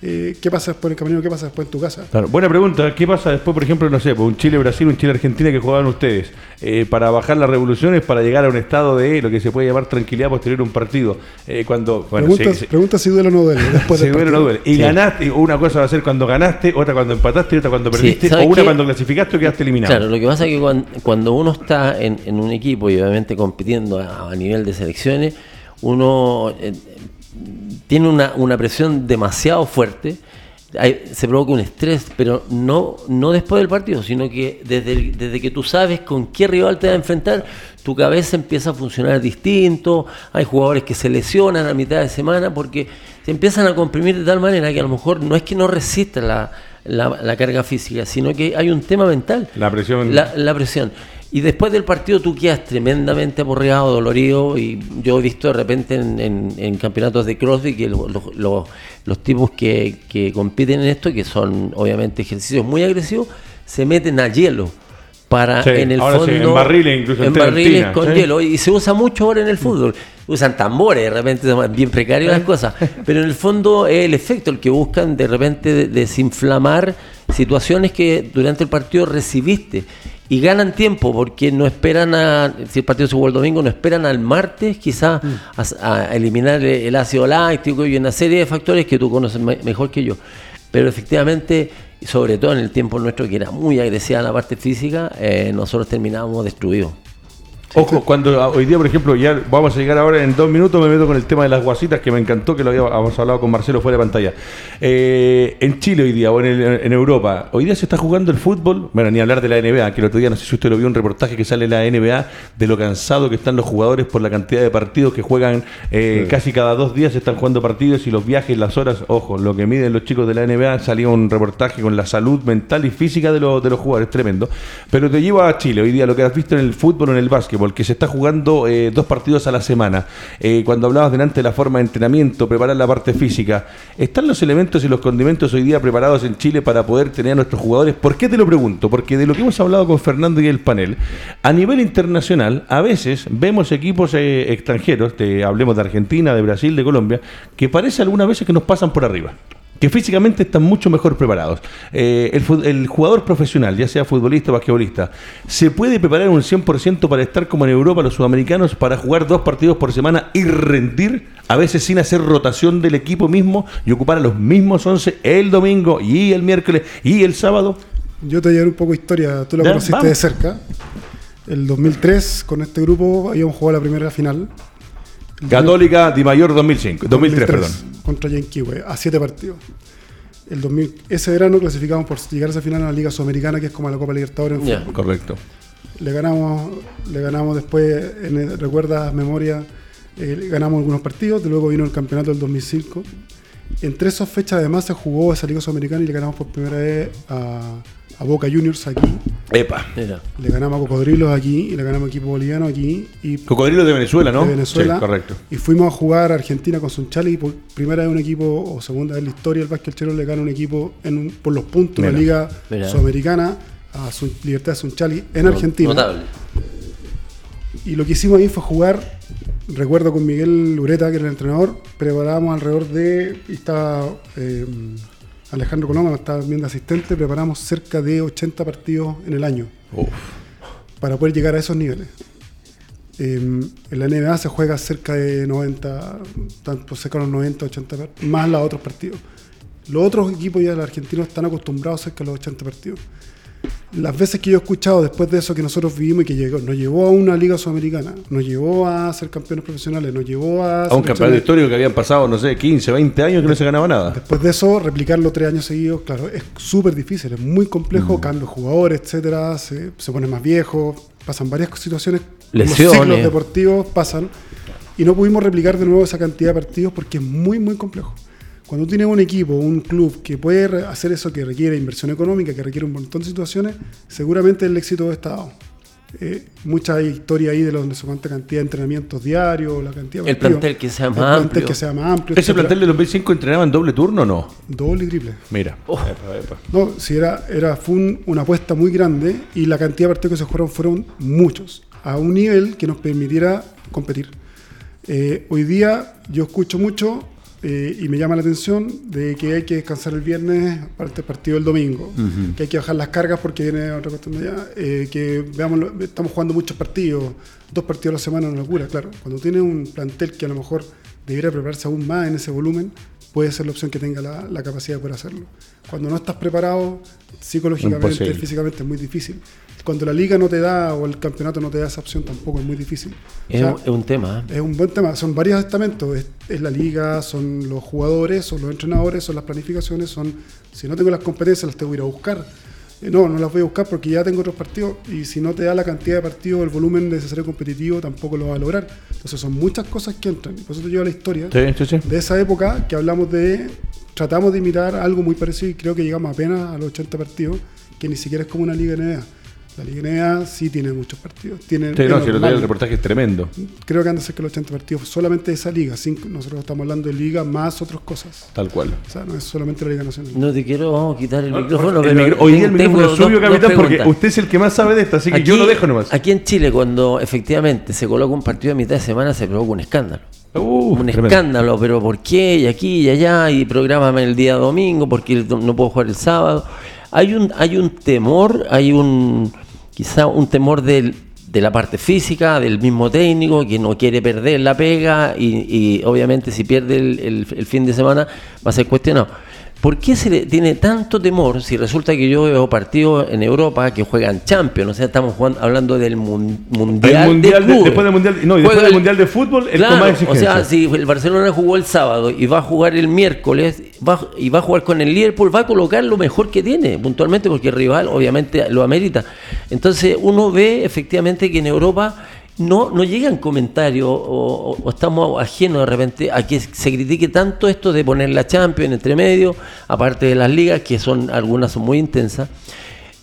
Speaker 2: Eh, ¿Qué pasa después en el camino? ¿Qué pasa después en tu casa?
Speaker 1: Claro, buena pregunta. ¿Qué pasa después, por ejemplo, no sé, pues un Chile-Brasil, un Chile-Argentina que jugaban ustedes? Eh, para bajar las revoluciones, para llegar a un estado de lo que se puede llamar tranquilidad posterior a un partido. Eh, cuando, bueno,
Speaker 2: pregunta, si duele o no duele. Después del
Speaker 1: duele o no duele. Y
Speaker 3: Sí.
Speaker 1: ganaste, una cosa va a ser cuando ganaste, otra cuando empataste y otra cuando
Speaker 3: Sí,
Speaker 1: perdiste, o
Speaker 3: ¿sabes
Speaker 1: una
Speaker 3: qué?
Speaker 1: cuando clasificaste o quedaste eliminado.
Speaker 3: Claro, lo que pasa es que cuan- cuando, uno está en, en un equipo y obviamente compitiendo a, a nivel de selecciones, uno eh, tiene una, una presión demasiado fuerte, hay- se provoca un estrés, pero no, no después del partido, sino que desde, el- desde que tú sabes con qué rival te va a enfrentar, tu cabeza empieza a funcionar distinto, hay jugadores que se lesionan a mitad de semana porque se empiezan a comprimir de tal manera que a lo mejor no es que no resistan la, la- la carga física, sino que hay un tema mental.
Speaker 1: La presión.
Speaker 3: La, la presión. Y después del partido tú quedas tremendamente aporreado, dolorido. Y yo he visto de repente en, en- en campeonatos de CrossFit que lo- lo- lo- los tipos que, que compiten en esto, que son obviamente ejercicios muy agresivos, se meten a hielo. Para
Speaker 1: Sí,
Speaker 3: en el
Speaker 1: ahora sí,
Speaker 3: fondo.
Speaker 1: en barriles incluso, en
Speaker 3: En barriles
Speaker 1: Argentina,
Speaker 3: con
Speaker 1: sí.
Speaker 3: hielo. Y se usa mucho ahora en el fútbol. Usan tambores, de repente son bien precarios las cosas. Pero en el fondo es el efecto el que buscan de repente de- desinflamar situaciones que durante el partido recibiste. Y ganan tiempo porque no esperan a, si el partido se juega el domingo, no esperan al martes quizás a, a eliminar el ácido láctico y una serie de factores que tú conoces me- mejor que yo. Pero efectivamente, sobre todo en el tiempo nuestro que era muy agresiva la parte física, eh, nosotros terminábamos destruidos.
Speaker 1: Ojo, cuando ah, hoy día, por ejemplo, ya vamos a llegar ahora en dos minutos, me meto con el tema de las guasitas, que me encantó que lo habíamos hablado con Marcelo fuera de pantalla. Eh, en Chile hoy día, o en, el- en Europa, hoy día se está jugando el fútbol, bueno, ni hablar de la NBA, que el otro día, no sé si usted lo vio, un reportaje que sale en la NBA, de lo cansado que están los jugadores por la cantidad de partidos que juegan, eh, casi cada dos días se están jugando partidos y los viajes, las horas, ojo, lo que miden los chicos de la NBA, salió un reportaje con la salud mental y física de, los de los jugadores, tremendo. Pero te llevo a Chile hoy día, lo que has visto en el fútbol o en el básquetbol, que se está jugando eh, dos partidos a la semana. Eh, cuando hablabas delante de la forma de entrenamiento, preparar la parte física, ¿están los elementos y los condimentos hoy día preparados en Chile para poder tener a nuestros jugadores? ¿Por qué te lo pregunto? Porque de lo que hemos hablado con Fernando y el panel, a nivel internacional, a veces vemos equipos eh, extranjeros, te, hablemos de Argentina, de Brasil, de Colombia, que parece algunas veces que nos pasan por arriba que físicamente están mucho mejor preparados. Eh, el, jugador profesional, ya sea futbolista o basquetbolista, ¿se puede preparar un 100% para estar como en Europa los sudamericanos, para jugar dos partidos por semana y rendir, a veces sin hacer rotación del equipo mismo y ocupar a los mismos 11 el domingo y el miércoles y el sábado?
Speaker 2: Yo te llevaré un poco de historia, tú la
Speaker 1: Ya,
Speaker 2: conociste
Speaker 1: vamos.
Speaker 2: de cerca. El 2003, con este grupo, habíamos jugado la primera final.
Speaker 1: Católica Di Mayor 2005, 2003, perdón.
Speaker 2: Contra Yanquiwe, a siete partidos. El 2000, ese verano clasificamos por llegar a esa final a la Liga Sudamericana, que es como la Copa Libertadores en fútbol.
Speaker 1: Correcto.
Speaker 2: Le ganamos, le ganamos después, en el- recuerdas memoria, eh, ganamos algunos partidos, de luego vino el campeonato del 2005. Entre esas fechas además se jugó esa Liga Sudamericana y le ganamos por primera vez a, a Boca Juniors aquí.
Speaker 1: Epa.
Speaker 3: Mira.
Speaker 2: Le ganamos a Cocodrilos aquí y le ganamos a equipo boliviano aquí y
Speaker 1: Cocodrilo de Venezuela, ¿no?
Speaker 2: de Venezuela.
Speaker 1: Sí, correcto.
Speaker 2: Y fuimos a jugar a Argentina con Sunchali y por primera vez un equipo, o segunda vez en la historia, el Básquet Chero le gana un equipo en un- por los puntos en la. Liga
Speaker 3: Mira.
Speaker 2: Sudamericana a Sun- Libertad de Sunchali en Argentina.
Speaker 3: Notable.
Speaker 2: Y lo que hicimos ahí fue jugar recuerdo con Miguel Ureta, que era el entrenador, preparábamos alrededor de, y estaba eh, Alejandro Coloma, estaba viendo asistente, preparamos cerca de 80 partidos en el año para poder llegar a esos niveles. Eh, en la NBA se juega cerca de 90, tanto cerca de los 90, 80 más los otros partidos. Los otros equipos ya los argentinos están acostumbrados cerca de los 80 partidos. Las veces que yo he escuchado después de eso que nosotros vivimos y que llegó, nos llevó a una liga sudamericana, nos llevó a ser campeones profesionales, nos llevó a...
Speaker 1: A un campeonato histórico que habían pasado, no sé, 15, 20 años que no se ganaba nada.
Speaker 2: Después de eso, replicarlo tres años seguidos, claro, es súper difícil, es muy complejo, cambios de jugadores, etcétera, se, se pone más viejo, pasan varias situaciones, los
Speaker 3: Lesiones.
Speaker 2: ciclos deportivos pasan, y no pudimos replicar de nuevo esa cantidad de partidos porque es muy, muy complejo. Cuando tú tienes un equipo, un club que puede re- hacer eso que requiere inversión económica, que requiere un montón de situaciones, seguramente el éxito está dado. Eh, mucha historia ahí de donde se cuánta cantidad de entrenamientos diarios, la cantidad de
Speaker 3: El plantel que sea
Speaker 2: El
Speaker 3: más
Speaker 2: plantel
Speaker 3: amplio.
Speaker 2: que sea más amplio.
Speaker 1: ¿Ese
Speaker 2: etcétera.
Speaker 1: plantel de los 25 entrenaba en doble turno o no?
Speaker 2: Doble y triple.
Speaker 1: Mira.
Speaker 3: Oh.
Speaker 1: Epa, epa.
Speaker 2: No, si era, era, fue un- una apuesta muy grande y la cantidad de partidos que se jugaron fueron muchos, a un nivel que nos permitiera competir. Eh, hoy día yo escucho mucho eh, y me llama la atención de que hay que descansar el viernes para el partido del domingo, que hay que bajar las cargas porque viene otra cuestión de allá, eh, que veamos, estamos jugando muchos partidos, dos partidos a la semana una locura, claro. Cuando tienes un plantel que a lo mejor debiera prepararse aún más en ese volumen, puede ser la opción que tenga la, la capacidad poder hacerlo. Cuando no estás preparado psicológicamente,
Speaker 1: Imposible.
Speaker 2: físicamente es muy difícil. Cuando la liga no te da o el campeonato no te da esa opción tampoco es muy difícil. O
Speaker 3: Es,
Speaker 2: sea,
Speaker 3: un- es un tema. ¿eh?
Speaker 2: es un buen tema. Son varios estamentos. Es, es la liga, son los jugadores, son los entrenadores, son las planificaciones, son... Si no tengo las competencias, las tengo que ir a buscar. Eh, no, no las voy a buscar porque ya tengo otros partidos. Y si no te da la cantidad de partidos, el volumen necesario competitivo, tampoco lo va a lograr. Entonces son muchas cosas que entran. Por eso te llevo a la historia
Speaker 1: Sí, sí, sí.
Speaker 2: de esa época que hablamos de... Tratamos de imitar algo muy parecido y creo que llegamos apenas a los 80 partidos, que ni siquiera es como una liga NBA. La liga NBA sí tiene muchos partidos. Tiene,
Speaker 1: Sí, no, si día el reportaje es tremendo.
Speaker 2: Creo que anda cerca de los 80 partidos, solamente esa liga. Cinco- nosotros estamos hablando de liga más otras cosas.
Speaker 1: Tal cual.
Speaker 2: O sea, no es solamente la Liga Nacional.
Speaker 3: No te quiero quitar el micrófono,
Speaker 1: El
Speaker 3: pero
Speaker 1: micro- hoy día el
Speaker 3: tengo
Speaker 1: micrófono es suyo, capitán, porque usted es el que más sabe de esto, así que yo lo dejo nomás.
Speaker 3: Aquí en Chile, cuando efectivamente se coloca un partido a mitad de semana, se provoca un escándalo.
Speaker 1: Uh,
Speaker 3: un
Speaker 1: tremendo.
Speaker 3: escándalo, pero ¿por qué? Y aquí y allá, y prográmame el día domingo, porque no puedo jugar el sábado. Hay un, hay un temor, hay un quizá un temor de la parte física, del mismo técnico, que no quiere perder la pega, y, obviamente si pierde el- el fin de semana va a ser cuestionado. ¿Por qué se le tiene tanto temor si resulta que yo veo partidos en Europa que juegan Champions? O sea, estamos jugando- hablando del mun- Mundial,
Speaker 1: mundial
Speaker 3: de
Speaker 1: después del mundial, no, y después del
Speaker 3: el-
Speaker 1: mundial de fútbol, el
Speaker 3: Claro, o sea, si el Barcelona jugó el sábado y va a jugar el miércoles va, y va a jugar con el Liverpool, va a colocar lo mejor que tiene, puntualmente, porque el rival obviamente lo amerita. Entonces uno ve efectivamente que en Europa no, no llegan comentarios o, o- o estamos ajenos de repente a que se critique tanto esto de poner la Champions entre medio, aparte de las ligas, que son algunas son muy intensas.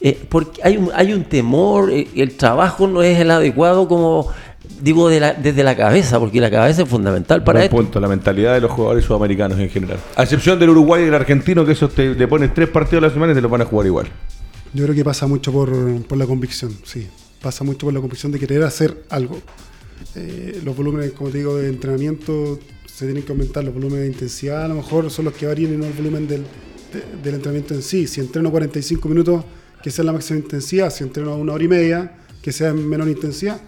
Speaker 3: Eh, porque hay un, hay un temor, eh, el trabajo no es el adecuado como digo de la- desde la cabeza, porque la cabeza es fundamental para
Speaker 1: Buen
Speaker 3: esto.
Speaker 1: punto, la mentalidad de los jugadores sudamericanos en general. A excepción del Uruguay y del argentino, que esos te, te ponen tres partidos a la semana y te los van a jugar igual.
Speaker 2: Yo creo que pasa mucho por, por la convicción, sí. Pasa mucho por la convicción de querer hacer algo. Eh, los volúmenes, como te digo, de entrenamiento se tienen que aumentar. Los volúmenes de intensidad a lo mejor son los que varían y no el volumen del, de- del entrenamiento en sí. Si entreno 45 minutos, que sea la máxima intensidad. Si entreno una hora y media, que sea en menor intensidad.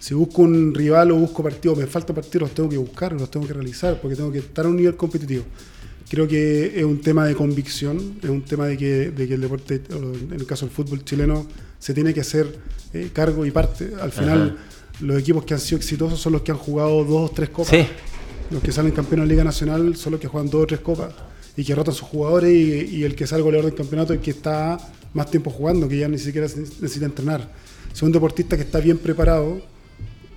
Speaker 2: Si busco un rival o busco partido, me falta partido, los tengo que buscar, los tengo que realizar, porque tengo que estar a un nivel competitivo. Creo que es un tema de convicción, es un tema de que, de que el deporte, en el caso del fútbol chileno, se tiene que hacer eh, cargo y parte. Al final, los equipos que han sido exitosos son los que han jugado dos o tres copas.
Speaker 3: Sí.
Speaker 2: Los que salen campeones de Liga Nacional son los que juegan dos o tres copas y que rotan sus jugadores y, y el que sale goleador del campeonato y que está más tiempo jugando, que ya ni siquiera necesita entrenar. Si un deportista que está bien preparado,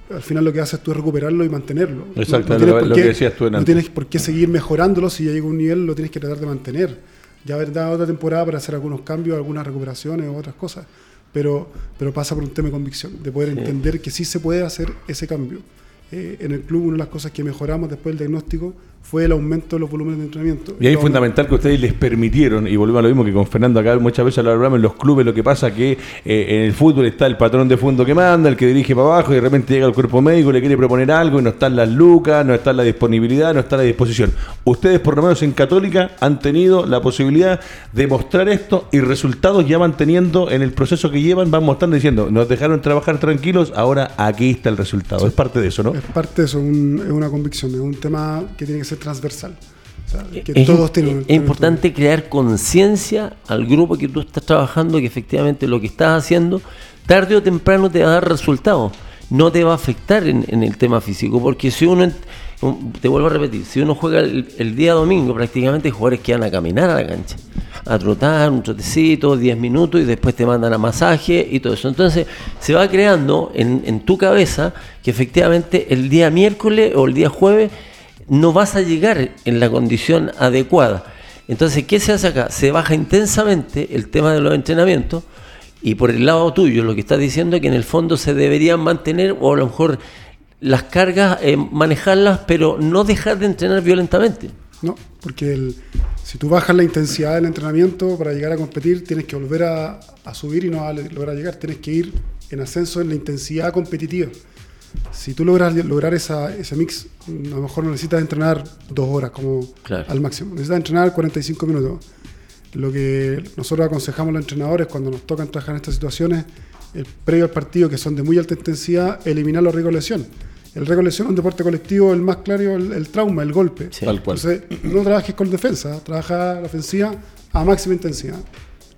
Speaker 2: al final lo que haces tú es recuperarlo y mantenerlo.
Speaker 1: Exacto,
Speaker 2: tienes
Speaker 1: lo-
Speaker 2: por
Speaker 1: lo
Speaker 2: qué-
Speaker 1: que decías tú
Speaker 2: No
Speaker 1: antes.
Speaker 2: tienes por qué seguir mejorándolo si ya llega un nivel, lo tienes que tratar de mantener. Ya haber dado otra temporada para hacer algunos cambios, algunas recuperaciones o otras cosas. Pero, pero pasa por un tema de convicción, de poder entender que sí se puede hacer ese cambio. eh, en el club una de las cosas que mejoramos después del diagnóstico fue el aumento de los volúmenes de entrenamiento.
Speaker 1: Y ahí es fundamental que ustedes les permitieron, y volvemos a lo mismo que con Fernando acá muchas veces lo hablamos en los clubes, lo que pasa que eh, en el fútbol está el patrón de fondo que manda, el que dirige para abajo, y de repente llega el cuerpo médico, le quiere proponer algo, y no están las lucas, no está la disponibilidad, no está la disposición. Ustedes, por lo menos en Católica, han tenido la posibilidad de mostrar esto y resultados ya van teniendo en el proceso que llevan, van mostrando diciendo, nos dejaron trabajar tranquilos, ahora aquí está el resultado. Es parte de eso, ¿no?
Speaker 2: Es parte de eso, un- es una convicción, es un tema que tiene que ser transversal. O sea, que
Speaker 3: es,
Speaker 2: todos tienen
Speaker 3: es importante crear conciencia al grupo que tú estás trabajando que efectivamente lo que estás haciendo tarde o temprano te va a dar resultados. No te va a afectar en, en el tema físico porque si uno te vuelvo a repetir si uno juega el, el día domingo prácticamente hay jugadores que van a caminar a la cancha a trotar un trotecito 10 minutos y después te mandan a masaje y todo eso. Entonces se va creando en, en tu cabeza que efectivamente el día miércoles o el día jueves no vas a llegar en la condición adecuada. Entonces, ¿qué se hace acá? Se baja intensamente el tema de los entrenamientos y por el lado tuyo lo que estás diciendo es que en el fondo se deberían mantener o a lo mejor las cargas, eh, manejarlas, pero no dejar de entrenar violentamente.
Speaker 2: No, porque si tú bajas la intensidad del entrenamiento para llegar a competir, tienes que volver a, subir y no a lograr llegar. Tienes que ir en ascenso en la intensidad competitiva. Si tú logras lograr esa, ese mix, a lo mejor no necesitas entrenar dos horas como
Speaker 3: Claro.
Speaker 2: al máximo. Necesitas entrenar 45 minutos. Lo que nosotros aconsejamos a los entrenadores cuando nos tocan trabajar en estas situaciones, el previo al partido, que son de muy alta intensidad, eliminar los riesgos de lesión. El riesgo de lesión en un deporte colectivo, el más claro, el, el trauma, el golpe.
Speaker 3: Sí.
Speaker 1: Tal cual.
Speaker 2: Entonces, no trabajes con defensa, trabaja la ofensiva a máxima intensidad.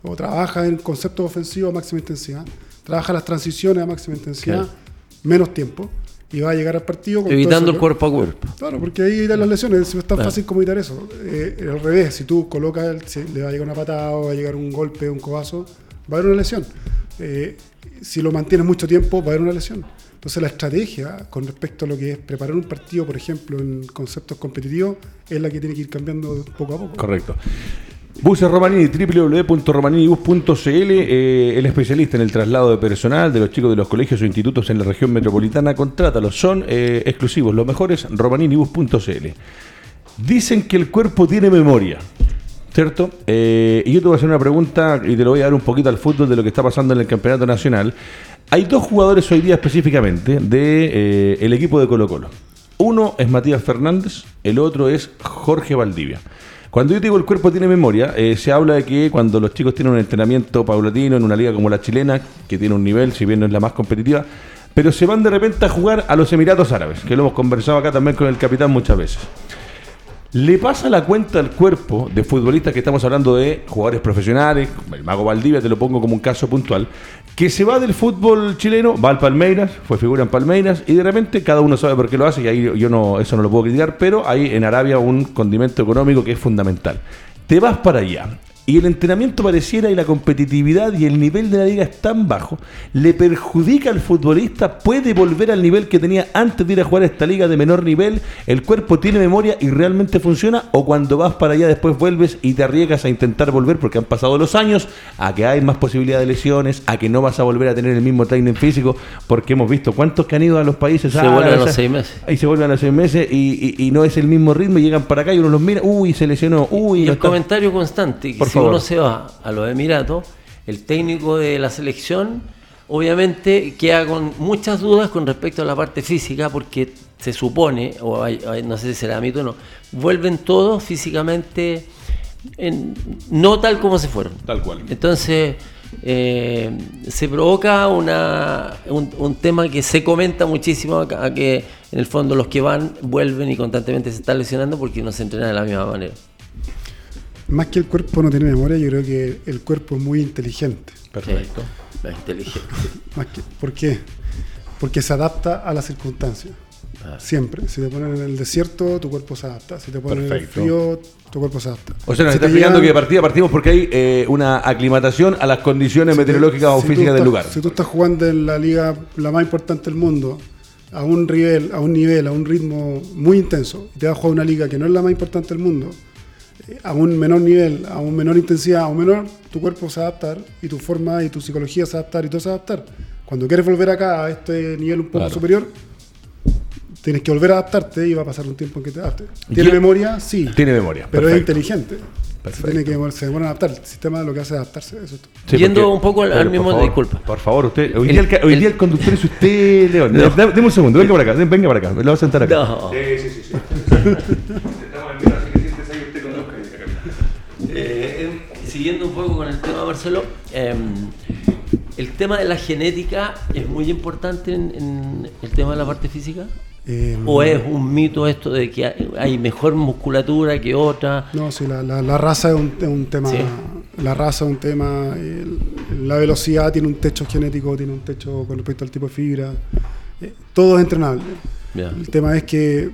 Speaker 2: O trabaja en conceptos ofensivos a máxima intensidad. Trabaja las transiciones a máxima intensidad,
Speaker 3: Claro.
Speaker 2: Menos tiempo. Y va a llegar al partido con
Speaker 3: Evitando el cuerpo a cuerpo.
Speaker 2: Claro, porque ahí evitan las lesiones. Es tan
Speaker 3: Claro.
Speaker 2: fácil como evitar eso. Eh, al revés, si tú colocas, si le va a llegar una patada o va a llegar un golpe, un codazo, va a haber una lesión. Eh, si lo mantienes mucho tiempo, va a haber una lesión. Entonces la estrategia con respecto a lo que es preparar un partido, por ejemplo, en conceptos competitivos, es la que tiene que ir cambiando poco a poco.
Speaker 1: Correcto. Buses Romanini, www.romaninibus.cl, eh, el especialista en el traslado de personal de los chicos de los colegios o institutos en la región metropolitana, contrátalos, son eh, exclusivos, los mejores, romaninibus.cl. Dicen que el cuerpo tiene memoria, ¿cierto? Eh, y yo te voy a hacer una pregunta y te lo voy a dar un poquito al fútbol de lo que está pasando en el campeonato nacional. Hay dos jugadores hoy día específicamente del de, el equipo de Colo Colo. Uno es Matías Fernández, el otro es Jorge Valdivia. Cuando yo digo el cuerpo tiene memoria, eh, se habla de que cuando los chicos tienen un entrenamiento paulatino en una liga como la chilena, que tiene un nivel, si bien no es la más competitiva, pero se van de repente a jugar a los Emiratos Árabes, que lo hemos conversado acá también con el capitán muchas veces. Le pasa la cuenta al cuerpo de futbolistas que estamos hablando de jugadores profesionales, como el Mago Valdivia, te lo pongo como un caso puntual, que se va del fútbol chileno, va al Palmeiras, fue figura en Palmeiras, y de repente cada uno sabe por qué lo hace, y ahí yo no, eso no lo puedo criticar, pero hay en Arabia un condimento económico que es fundamental. Te vas para allá. Y el entrenamiento pareciera y la competitividad y el nivel de la liga es tan bajo, le perjudica al futbolista, puede volver al nivel que tenía antes de ir a jugar a esta liga de menor nivel, el cuerpo tiene memoria y realmente funciona, o cuando vas para allá después vuelves y te arriesgas a intentar volver porque han pasado los años, a que hay más posibilidad de lesiones, a que no vas a volver a tener el mismo training físico, porque hemos visto cuántos que han ido a los países
Speaker 3: Se
Speaker 1: árabes,
Speaker 3: vuelven a los seis meses.
Speaker 1: Ahí se vuelven a los seis meses y, y- y no es el mismo ritmo y llegan para acá y uno los mira, uy, se lesionó, uy,
Speaker 3: Y
Speaker 1: no
Speaker 3: el
Speaker 1: está-
Speaker 3: comentario constante,
Speaker 1: Por
Speaker 3: si
Speaker 1: favor.
Speaker 3: uno se va a los Emiratos, el técnico de la selección obviamente queda con muchas dudas con respecto a la parte física, porque se supone, o hay- hay- no sé si será mito o no, vuelven todos físicamente en- no tal como se fueron.
Speaker 1: Tal cual.
Speaker 3: Entonces, eh, se provoca una, un, un tema que se comenta muchísimo acá, a que en el fondo los que van vuelven y constantemente se están lesionando porque no se entrenan de la misma manera.
Speaker 2: Más que el cuerpo no tiene memoria, yo creo que el cuerpo es muy inteligente.
Speaker 1: Perfecto.
Speaker 3: Sí, es inteligente.
Speaker 2: Más que, ¿Por qué? Porque se adapta a las circunstancias.
Speaker 3: Ah.
Speaker 2: Siempre. Si te ponen en el desierto, tu cuerpo se adapta. Si te ponen
Speaker 1: Perfecto.
Speaker 2: en el frío, tu cuerpo se adapta.
Speaker 1: O sea, nos
Speaker 2: Si
Speaker 1: está explicando que partida partimos porque hay eh, una aclimatación a las condiciones
Speaker 2: si te-
Speaker 1: meteorológicas o
Speaker 2: si
Speaker 1: físicas del lugar.
Speaker 2: Si tú estás jugando en la liga la más importante del mundo, a un nivel, a un nivel, a un ritmo muy intenso, y te vas a jugar una liga que no es la más importante del mundo, a un menor nivel, a un menor intensidad, a un menor, tu cuerpo se va a adaptar y tu forma y tu psicología se va a adaptar y todo se va a adaptar. Cuando quieres volver acá a este nivel un poco
Speaker 1: Claro.
Speaker 2: superior, tienes que volver a adaptarte y va a pasar un tiempo en que te adaptes.
Speaker 1: ¿Y
Speaker 2: ¿Tiene memoria? Sí.
Speaker 1: Tiene memoria.
Speaker 2: Pero es
Speaker 1: perfecto.
Speaker 2: inteligente.
Speaker 1: Perfecto.
Speaker 2: Tiene que se demora adaptar. El sistema lo que hace es adaptarse. Eso es todo.
Speaker 1: Sí,
Speaker 3: Yendo
Speaker 1: porque-
Speaker 3: un poco al- al mismo-
Speaker 1: por favor,
Speaker 3: disculpa.
Speaker 1: Por favor, usted. Hoy,
Speaker 3: El-
Speaker 1: día, el, ca- hoy
Speaker 3: el-
Speaker 1: día el conductor es usted, León. Deme un segundo, venga para acá, venga para acá. Me lo voy a sentar acá.
Speaker 3: No.
Speaker 1: Sí, sí, sí. sí.
Speaker 3: siguiendo un poco con el tema, Marcelo, eh, el tema de la genética es muy importante en, en el tema de la parte física.
Speaker 2: Eh,
Speaker 3: ¿O es un mito esto de que hay- mejor musculatura que otra?
Speaker 2: No, sí, la, la- la raza es un, es un tema.
Speaker 3: Sí.
Speaker 2: La raza es un tema. el- la velocidad tiene un techo genético, tiene un techo con respecto al tipo de fibra. eh, todo es entrenable. El tema es que eh,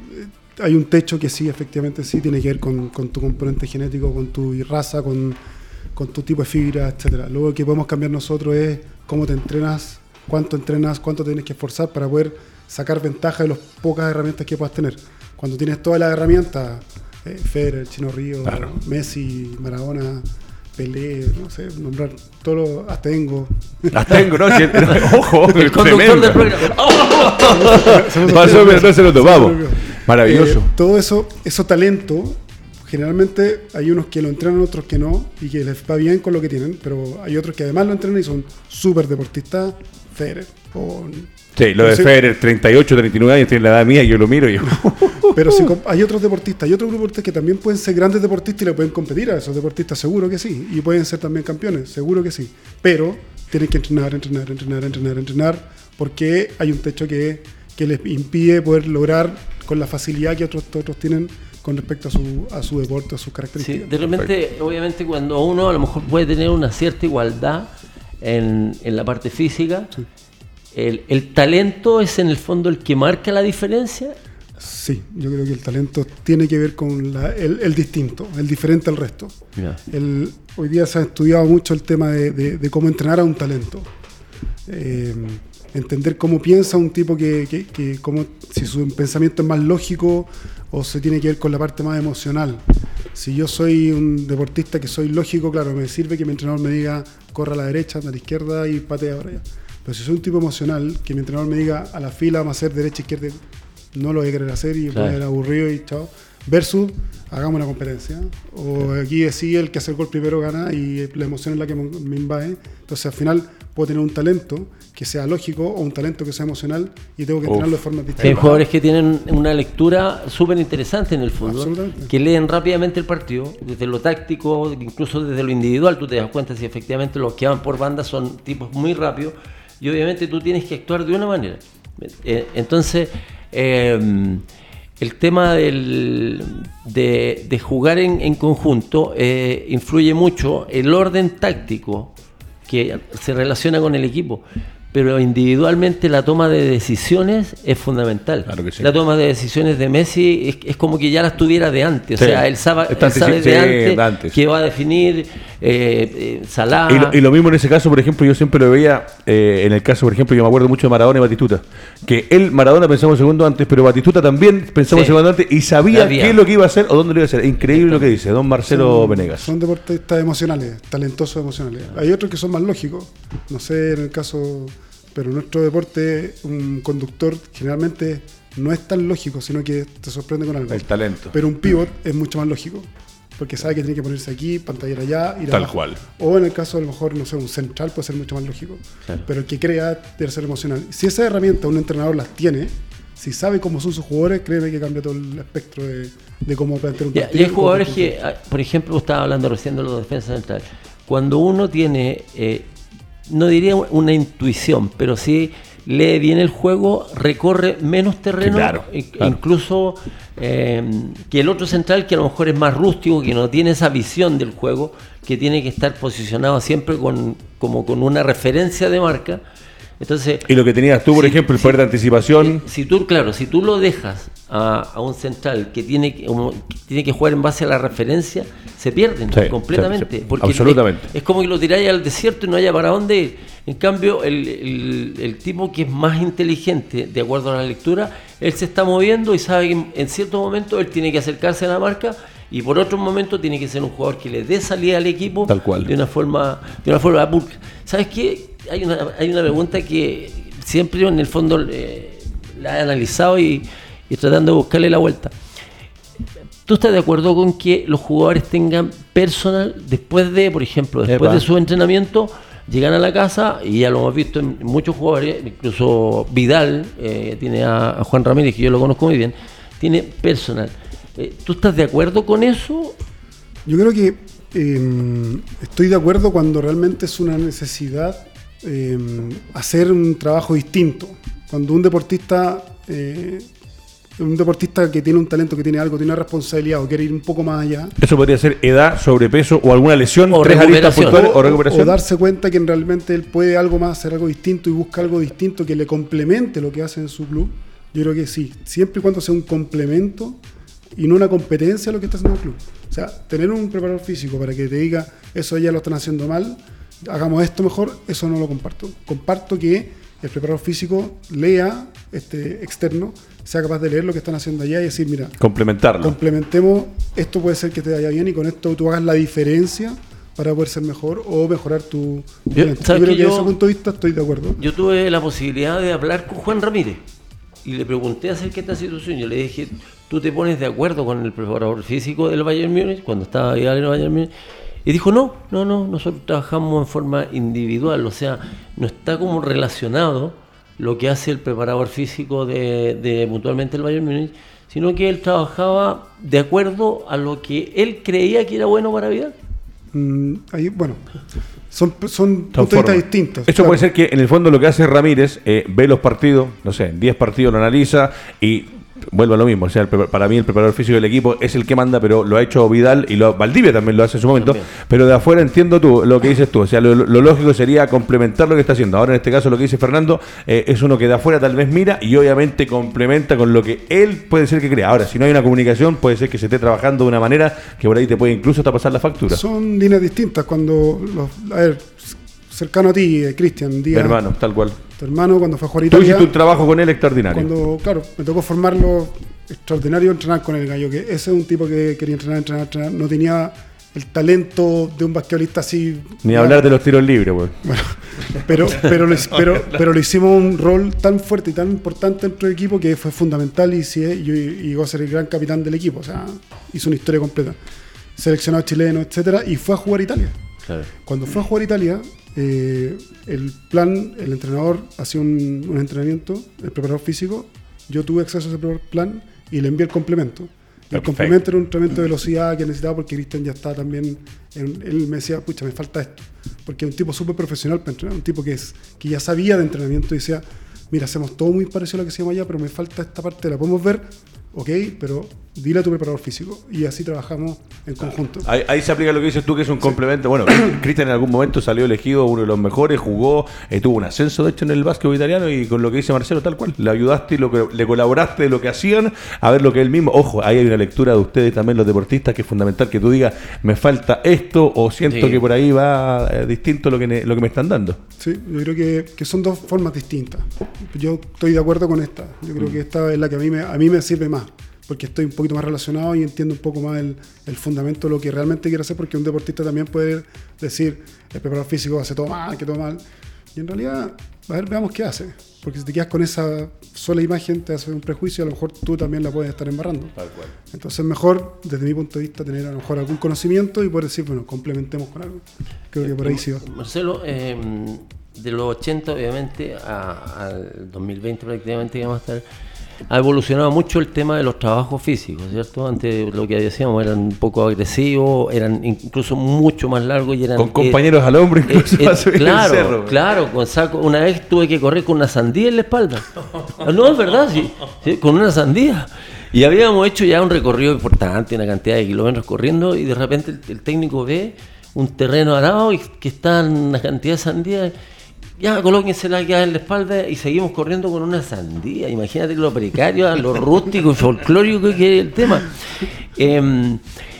Speaker 2: hay un techo que sí, efectivamente sí, tiene que ver con, con tu componente genético, con tu raza, con, con tu tipo de fibra, etcétera. Luego que podemos cambiar nosotros es cómo te entrenas, cuánto entrenas, cuánto tienes que esforzar para poder sacar ventaja de las pocas herramientas que puedas tener. Cuando tienes todas las herramientas, eh, Federer, Chino Río,
Speaker 1: Claro.
Speaker 2: Messi, Maradona, Pelé, no sé, nombrar todo lo, hasta Engo.
Speaker 1: Las tengo, ¿no? Ojo,
Speaker 3: El conductor del programa.
Speaker 1: Pasó, pero no se lo tomamos.
Speaker 2: Eh,
Speaker 1: Maravilloso.
Speaker 2: todo eso, eso talento, generalmente hay unos que lo entrenan, otros que no, y que les va bien con lo que tienen, pero hay otros que además lo entrenan y son súper deportistas, Federer. o-
Speaker 1: Sí, lo de
Speaker 2: Sí.
Speaker 1: Federer, 38, 39 años, tiene la edad mía, yo lo miro y yo.
Speaker 2: pero si hay otros deportistas, hay otros deportistas que también pueden ser grandes deportistas y le pueden competir a esos deportistas, seguro que sí, y pueden ser también campeones, seguro que sí, pero tienen que entrenar, entrenar, entrenar, entrenar, entrenar, porque hay un techo que, que les impide poder lograr con la facilidad que otros, otros tienen con respecto a su, a su deporte, a sus
Speaker 3: Sí,
Speaker 2: características.
Speaker 3: de repente, obviamente, cuando uno a lo mejor puede tener una cierta igualdad en, en la parte física, el, el talento es en el fondo el que marca la diferencia.
Speaker 2: Sí, yo creo que el talento tiene que ver con la- el, el distinto, el diferente al resto. El- hoy día se ha estudiado mucho el tema de, de- de cómo entrenar a un talento. Eh, entender cómo piensa un tipo que, que- que cómo- si su pensamiento es más lógico o se tiene que ver con la parte más emocional. Si yo soy un deportista que soy lógico, claro, me sirve que mi entrenador me diga corra a la derecha, anda a la izquierda y patea ahora allá. Pero si soy un tipo emocional, que mi entrenador me diga a la fila vamos a hacer derecha, izquierda, no lo voy a querer hacer y
Speaker 3: Claro.
Speaker 2: voy a ir aburrido y chao. Versus, hagamos una competencia. O aquí sí, el que hace el gol primero gana y la emoción es la que me invade. Entonces al final puedo tener un talento que sea lógico o un talento que sea emocional y tengo que
Speaker 1: Uf.
Speaker 2: entrenarlo de forma
Speaker 3: Hay
Speaker 2: distinta.
Speaker 3: jugadores que tienen una lectura súper interesante en el fútbol,
Speaker 2: Absolutamente.
Speaker 3: que leen rápidamente el partido, desde lo táctico, incluso desde lo individual, tú te das cuenta si efectivamente los que van por banda son tipos muy rápidos y obviamente tú tienes que actuar de una manera. Eh, Entonces, eh, el tema del- de, jugar en, en conjunto eh, influye mucho el orden táctico que se relaciona con el equipo. Pero individualmente la toma de decisiones es fundamental.
Speaker 1: Claro que sí.
Speaker 3: La toma de decisiones de Messi es, es como que ya las tuviera de antes.
Speaker 1: Sí.
Speaker 3: O sea, él sabe, él de,
Speaker 1: sí,
Speaker 3: antes
Speaker 1: de antes.
Speaker 3: que va a definir eh, eh, Salah.
Speaker 1: Y lo, y lo mismo en ese caso, por ejemplo, yo siempre lo veía eh, en el caso, por ejemplo, yo me acuerdo mucho de Maradona y Batistuta. Que él, Maradona, pensaba un segundo antes, pero Batistuta también pensaba un segundo antes y sabía,
Speaker 3: Sabía.
Speaker 1: qué es lo que iba a hacer o dónde lo iba a hacer. Increíble lo que dice don Marcelo Venegas.
Speaker 2: Son deportistas emocionales, talentosos emocionales. Hay otros que son más lógicos. No sé, en el caso. Pero en nuestro deporte, un conductor generalmente no es tan lógico, sino que te sorprende con algo.
Speaker 1: El talento.
Speaker 2: Pero un pivot es mucho más lógico. Porque sabe que tiene que ponerse aquí, pantalla allá, ir
Speaker 1: Tal
Speaker 2: abajo.
Speaker 1: cual.
Speaker 2: O en el caso, a lo mejor, no sé, un central puede ser mucho más lógico.
Speaker 3: Claro.
Speaker 2: Pero el que crea debe ser emocional. Si esa herramienta un entrenador las tiene, si sabe cómo son sus jugadores, créeme que cambia todo el espectro de, de cómo plantear un partido.
Speaker 3: y hay jugadores que, ah, por ejemplo, estaba hablando recién de los defensas centrales. Cuando uno tiene, eh, no diría una intuición, pero sí lee bien el juego, recorre menos terreno,
Speaker 1: claro, claro.
Speaker 3: incluso eh, que el otro central que a lo mejor es más rústico, que no tiene esa visión del juego, que tiene que estar posicionado siempre con, como con una referencia de marca. Entonces,
Speaker 1: Y lo que tenías tú, por ejemplo, el poder de anticipación.
Speaker 3: si tú, claro, si tú lo dejas a, a un central que tiene, que- tiene que jugar en base a la referencia, se pierden
Speaker 1: Sí,
Speaker 3: completamente.
Speaker 1: sí, sí,
Speaker 3: porque
Speaker 1: absolutamente.
Speaker 3: Es, es como que lo tiráis al desierto y no haya para dónde ir. En cambio, el, el- el tipo que es más inteligente, de acuerdo a la lectura, él se está moviendo y sabe que en, cierto momento él tiene que acercarse a la marca y por otro momento tiene que ser un jugador que le dé salida al equipo
Speaker 1: Tal cual.
Speaker 3: de una forma de una forma pulcra. ¿Sabes qué? Hay una, hay una pregunta que siempre en el fondo eh, la he analizado y, y tratando de buscarle la vuelta. ¿Tú estás de acuerdo con que los jugadores tengan personal después de, por ejemplo, después
Speaker 1: Epa.
Speaker 3: de su entrenamiento, llegan a la casa y ya lo hemos visto en muchos jugadores, incluso Vidal, eh, tiene a, a Juan Ramírez, que yo lo conozco muy bien, tiene personal. Eh, ¿Tú estás de acuerdo con eso?
Speaker 2: Yo creo que eh, estoy de acuerdo cuando realmente es una necesidad eh, hacer un trabajo distinto. Cuando un deportista, eh, un deportista que tiene un talento, que tiene algo, tiene una responsabilidad o quiere ir un poco más allá,
Speaker 1: Eso podría ser edad, sobrepeso o alguna lesión,
Speaker 3: O
Speaker 1: tres aristas puntuales o
Speaker 2: o,
Speaker 1: recuperación.
Speaker 2: o darse cuenta que realmente él puede algo más, hacer algo distinto y busca algo distinto que le complemente lo que hace en su club. Yo creo que sí, siempre y cuando sea un complemento y no una competencia a lo que está haciendo el club. O sea, tener un preparador físico para que te diga eso ya lo están haciendo mal, hagamos esto mejor, eso no lo comparto. Comparto que el preparador físico lea este externo, sea capaz de leer lo que están haciendo allá y decir, mira,
Speaker 1: Complementarlo.
Speaker 2: complementemos, esto puede ser que te vaya bien y con esto tú hagas la diferencia para poder ser mejor o mejorar tu...
Speaker 3: Yo-
Speaker 2: talento.
Speaker 3: ¿sabes
Speaker 2: Yo creo
Speaker 3: que
Speaker 2: que desde ese punto de vista estoy de acuerdo.
Speaker 3: Yo tuve la posibilidad de hablar con Juan Ramírez y le pregunté acerca de esta situación. Yo le dije, ¿tú te pones de acuerdo con el preparador físico del Bayern Múnich cuando estaba ahí en el Bayern Múnich? Y dijo, no, no, no, nosotros trabajamos en forma individual, o sea, no está como relacionado lo que hace el preparador físico de, de puntualmente el Bayern Múnich, sino que él trabajaba de acuerdo a lo que él creía que era bueno para Vidal.
Speaker 2: Mm, ahí, bueno, son, son
Speaker 1: Son
Speaker 2: puntos distintos. Claro.
Speaker 1: puede ser que en el fondo lo que hace Ramírez, eh, ve los partidos, no sé, 10 partidos lo analiza y vuelve a lo mismo. O sea, para mí el preparador físico del equipo es el que manda, pero lo ha hecho Vidal y lo, Valdivia también lo hace en su momento.
Speaker 3: También.
Speaker 1: Pero de afuera entiendo tú lo que dices tú. O sea, lo, lo lógico sería complementar lo que está haciendo. Ahora en este caso lo que dice Fernando eh, es uno que de afuera tal vez mira y obviamente complementa con lo que él puede ser que crea. Ahora, si no hay una comunicación, puede ser que se esté trabajando de una manera que por ahí te puede incluso hasta pasar la factura.
Speaker 2: Son líneas distintas cuando, los, a ver, cercano a ti, eh, Cristian, Díaz,
Speaker 1: Hermano, tal cual.
Speaker 2: tu hermano, cuando fue a jugar a
Speaker 1: Tú
Speaker 2: Italia,
Speaker 1: hiciste un trabajo con él extraordinario.
Speaker 2: cuando, claro, me tocó formarlo extraordinario entrenar con el gallo, que ese es un tipo que quería entrenar, entrenar, entrenar, no tenía el talento de un basquetbolista así.
Speaker 1: Ni hablar de los tiros libres, pues.
Speaker 2: Bueno, pero, pero, lo, pero, pero le hicimos un rol tan fuerte y tan importante dentro del equipo que fue fundamental y, sí, y, y llegó a ser el gran capitán del equipo. O sea, hizo una historia completa. Seleccionado chileno, etcétera, y fue a jugar a Italia.
Speaker 3: Claro.
Speaker 2: Cuando fue a jugar Italia, eh, el plan, el entrenador hacía un, un entrenamiento, el preparador físico, yo tuve acceso a ese plan y le envié el complemento. El complemento era un entrenamiento de velocidad que necesitaba porque Cristian ya está también, en- él me decía, pucha, me falta esto. Porque es un tipo súper profesional para entrenar, un tipo que, es, que ya sabía de entrenamiento y decía, mira, hacemos todo muy parecido a lo que hacíamos allá, pero me falta esta parte, la podemos ver, ok, pero dile a tu preparador físico. Y así trabajamos en conjunto.
Speaker 1: Ahí, ahí se aplica lo que dices tú, que es un complemento. Bueno, Cristian en algún momento salió elegido uno de los mejores, jugó, eh, tuvo un ascenso de hecho en el básquetbol italiano y con lo que dice Marcelo, tal cual, le ayudaste y lo que, le colaboraste de lo que hacían a ver lo que él mismo. Ojo, ahí hay una lectura de ustedes también, los deportistas, que es fundamental que tú digas, me falta esto o siento
Speaker 3: Sí.
Speaker 1: que por ahí va eh, distinto lo que, ne- lo que me están dando.
Speaker 2: Sí, yo creo que, que son dos formas distintas. Yo estoy de acuerdo con esta. Yo creo que esta es la que a mí me, a mí me sirve más, porque estoy un poquito más relacionado y entiendo un poco más el, el fundamento de lo que realmente quiero hacer, porque un deportista también puede decir, el preparador físico hace todo mal, que todo mal. Y en realidad, a ver, veamos qué hace. Porque si te quedas con esa sola imagen, te hace un prejuicio, a lo mejor tú también la puedes estar embarrando. Entonces es mejor, desde mi punto de vista, tener a lo mejor algún conocimiento y poder decir, bueno, complementemos con algo. Creo que por ahí sí va.
Speaker 3: Marcelo, eh, de los 80 obviamente a- al 2020 prácticamente que vamos a estar, ha evolucionado mucho el tema de los trabajos físicos, ¿cierto? Antes lo que decíamos eran un poco agresivos, eran incluso mucho más largos y eran...
Speaker 1: Con
Speaker 3: eh,
Speaker 1: compañeros al hombro
Speaker 3: eh,
Speaker 1: incluso
Speaker 3: eh,
Speaker 1: subir el
Speaker 3: claro,
Speaker 1: cerro.
Speaker 3: claro, con saco. Una vez tuve que correr con una sandía en la espalda. Ah, No, es verdad, sí, sí, con una sandía. Y habíamos hecho ya un recorrido importante, una cantidad de kilómetros corriendo, y de repente el, el técnico ve un terreno arado y que está en una cantidad de sandías. Ya, colóquensela ya en la espalda y seguimos corriendo con una sandía. Imagínate lo precario, lo rústico y folclórico que es el tema. Em,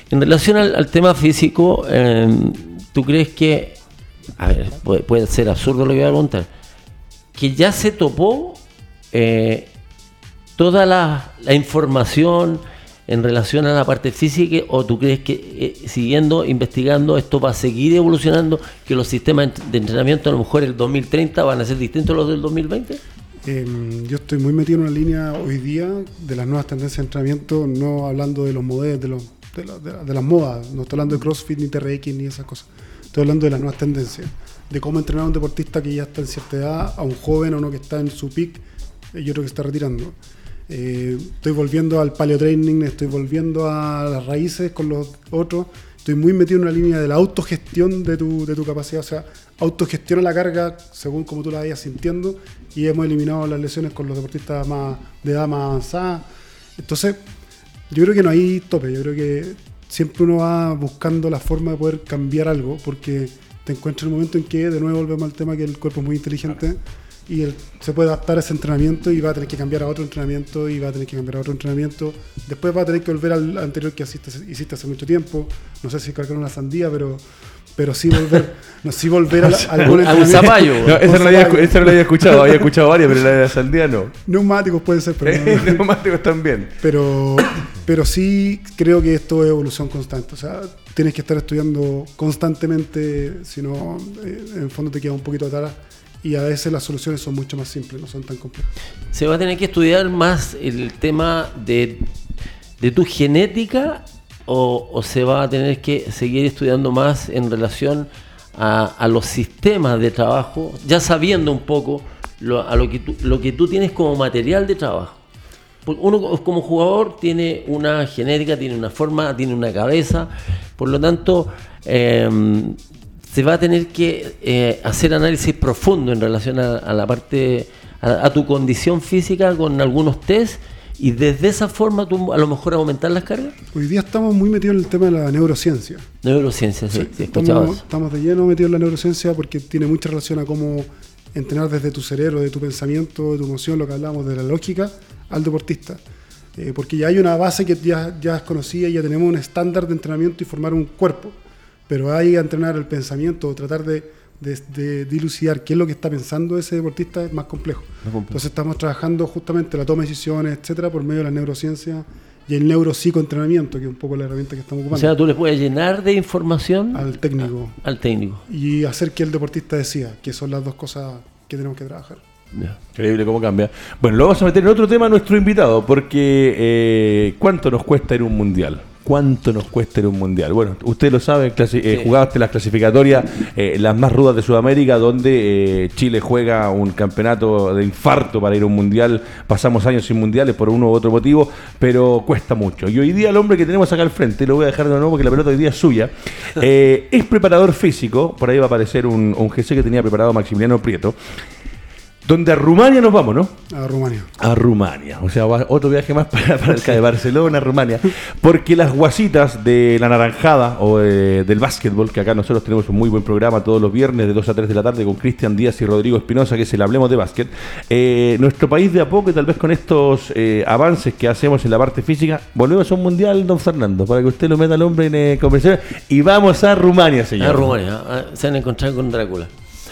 Speaker 3: en relación al, al tema físico, em, ¿tú crees que, a ver, puede, puede ser absurdo lo que voy a preguntar, que ya se topó eh, toda la, la información en relación a la parte física o tú crees que eh, siguiendo investigando esto va a seguir evolucionando, que los sistemas de entrenamiento a lo mejor el 2030 van a ser distintos a los del 2020?
Speaker 2: Em, yo estoy muy metido en una línea hoy día de las nuevas tendencias de entrenamiento, no hablando de los modelos, de, los, las modas, no estoy hablando de CrossFit ni TRX ni esas cosas. Estoy hablando de las nuevas tendencias, de cómo entrenar a un deportista que ya está en cierta edad, a un joven o uno que está en su peak, eh, yo creo que está retirando. Eh, estoy volviendo al paleo training, estoy volviendo a las raíces con los otros. Estoy muy metido en una línea de la autogestión de tu, de tu capacidad, o sea, autogestiona la carga según como tú la vayas sintiendo. Y hemos eliminado las lesiones con los deportistas más de edad más avanzada. Entonces, yo creo que no hay tope, yo creo que siempre uno va buscando la forma de poder cambiar algo porque te encuentras en un momento en que de nuevo volvemos al tema que el cuerpo es muy inteligente y él se puede adaptar a ese entrenamiento y va a tener que cambiar a otro entrenamiento y va a tener que cambiar a otro entrenamiento. Después va a tener que volver al anterior que hiciste, hiciste hace mucho tiempo. No sé si cargar una sandía, pero, pero sí volver, no, sí volver a, la- a
Speaker 3: un
Speaker 2: entrenamiento.
Speaker 3: zapallo.
Speaker 1: No, esa, no la había, esa no la había escuchado, había escuchado varias, pero la de la sandía no.
Speaker 2: Neumáticos puede ser, pero no-
Speaker 1: Neumáticos también.
Speaker 2: pero, pero sí creo que esto es evolución constante. O sea, tienes que estar estudiando constantemente, si no, eh, en el fondo te queda un poquito atrás. Y a veces las soluciones son mucho más simples, no son tan complejas.
Speaker 3: Se va a tener que estudiar más el tema de, de tu genética o, se va a tener que seguir estudiando más en relación a, a los sistemas de trabajo, ya sabiendo un poco lo, a lo que, tú, lo que tú tienes como material de trabajo. Uno como jugador tiene una genética, tiene una forma, tiene una cabeza, por lo tanto eh, se va a tener que eh, hacer análisis profundo en relación a, a la parte, a, a tu condición física con algunos test y desde esa forma tú a lo mejor aumentar las cargas.
Speaker 2: Hoy día estamos muy metidos en el tema de la neurociencia.
Speaker 3: Neurociencia, sí, sí,
Speaker 2: estamos, de lleno metidos en la neurociencia porque tiene mucha relación a cómo entrenar desde tu cerebro, de tu pensamiento, de tu emoción, lo que hablamos de la lógica, al deportista. Eh, porque ya hay una base que ya, ya es conocida y ya tenemos un estándar de entrenamiento y formar un cuerpo. Pero hay que entrenar el pensamiento, tratar de, de, de dilucidar qué es lo que está pensando ese deportista es más complejo. Entonces estamos trabajando justamente la toma de decisiones, etcétera, por medio de la neurociencia y el neuropsicoentrenamiento, que es un poco la herramienta que estamos
Speaker 3: O
Speaker 2: ocupando,
Speaker 3: sea, tú le puedes llenar de información al,
Speaker 2: al técnico
Speaker 3: técnico.
Speaker 2: y hacer que el deportista decida, que son las dos cosas que tenemos que trabajar.
Speaker 3: Ya.
Speaker 1: Increíble cómo cambia. Bueno, lo vamos a meter en otro tema a nuestro invitado, porque eh, ¿cuánto nos cuesta ir a un mundial? ¿Cuánto nos cuesta ir a un mundial? Bueno, usted lo sabe, eh, jugaste las clasificatorias, eh, las más rudas de Sudamérica, donde eh, Chile juega un campeonato de infarto para ir a un mundial. Pasamos años sin mundiales por uno u otro motivo, pero cuesta mucho. Y hoy día el hombre que tenemos acá al frente, lo voy a dejar de nuevo porque la pelota hoy día es suya, eh, es preparador físico, por ahí va a aparecer un, un GC que tenía preparado Maximiliano Prieto, donde a Rumania nos vamos, ¿no?
Speaker 2: A Rumania.
Speaker 1: a Rumania. O sea, otro viaje más para, para acá de Barcelona a Rumania. Porque las guasitas de la naranjada o eh, del básquetbol, que acá nosotros tenemos un muy buen programa todos los viernes de 2 a 3 de la tarde con Cristian Díaz y Rodrigo Espinosa, que es el Hablemos de Básquet. Eh, nuestro país de a poco y tal vez con estos eh, avances que hacemos en la parte física, volvemos a un mundial, don Fernando, para que usted lo meta al hombre en eh, conversación. Y vamos a Rumania, señor.
Speaker 3: A Rumania, se han encontrado con Drácula.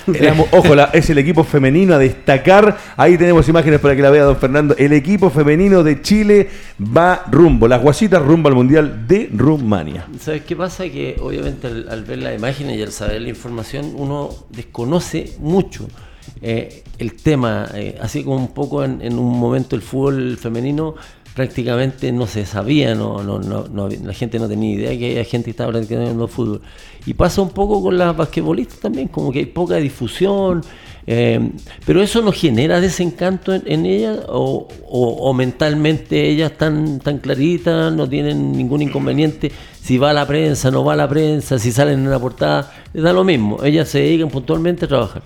Speaker 1: Ojo, la- es el equipo femenino a destacar. Ahí tenemos imágenes para que la vea don Fernando. El equipo femenino de Chile va rumbo, las guasitas rumbo al Mundial de Rumania.
Speaker 3: ¿Sabes qué pasa? Que obviamente al, al ver las imágenes y al saber la información, uno desconoce mucho eh, el tema. eh, así como un poco en, en un momento el fútbol femenino prácticamente no se sabía, no, no, no, no la gente no tenía idea que había gente que estaba practicando fútbol. Y pasa un poco con las basquetbolistas también, como que hay poca difusión. eh, pero eso no genera desencanto en, ellas o mentalmente ellas están tan claritas, no tienen ningún inconveniente si va a la prensa, no va a la prensa, si salen en la portada, les da lo mismo, ellas se dedican puntualmente a trabajar.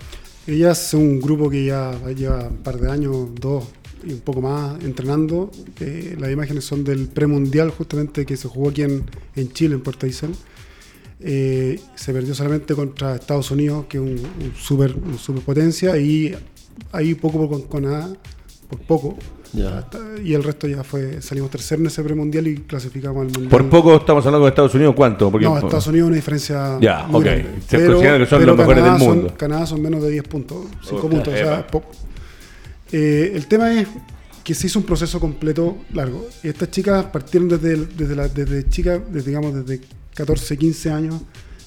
Speaker 2: Ellas son un grupo que ya lleva un par de años, dos y un poco más entrenando. Eh, las imágenes son del premundial justamente que se jugó aquí en, en Chile, en Puerto Aysén. Eh, se perdió solamente contra Estados Unidos, que es un, un super, un superpotencia, y ahí poco por con Canadá, por poco.
Speaker 3: Ya.
Speaker 2: Hasta- y el resto ya fue, salimos tercero en ese premundial y clasificamos al mundial.
Speaker 1: Por poco estamos hablando de Estados Unidos, ¿cuánto? Porque,
Speaker 2: no, Estados Unidos una diferencia
Speaker 1: Ya,
Speaker 2: muy
Speaker 1: ok.
Speaker 2: grande.
Speaker 1: Se considera que son los mejores
Speaker 2: Canadá
Speaker 1: del
Speaker 2: son-
Speaker 1: mundo.
Speaker 2: Canadá son menos de 10 puntos, 5
Speaker 1: Puta,
Speaker 2: puntos, o sea, poco. Eh, el tema es que se hizo un proceso completo largo. Y estas chicas partieron desde, el- desde, la, desde chicas, desde, digamos, desde 14, 15 años,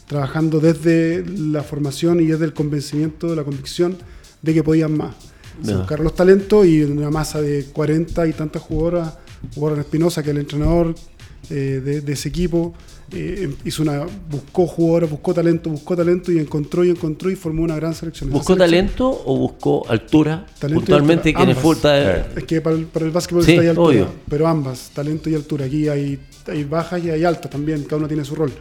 Speaker 2: trabajando desde la formación y desde el convencimiento, de la convicción de que podían más. Se
Speaker 3: Ya.
Speaker 2: buscaron los talentos y una masa de 40 y tantas jugadoras, Warren Espinosa, que es el entrenador eh, de, de ese equipo, eh, hizo una, buscó jugadores, buscó talento, buscó talento y encontró y encontró y formó una gran selección.
Speaker 3: ¿Buscó
Speaker 2: selección-
Speaker 3: talento o buscó altura?
Speaker 2: Talento
Speaker 3: Puntualmente,
Speaker 2: altura,
Speaker 3: quien es
Speaker 2: ambas.
Speaker 3: falta
Speaker 2: Es que para el, para el básquetbol
Speaker 3: Sí,
Speaker 2: está ahí altura,
Speaker 3: obvio.
Speaker 2: pero ambas, talento y altura. Aquí hay, hay bajas y hay altas también, cada uno tiene su rol.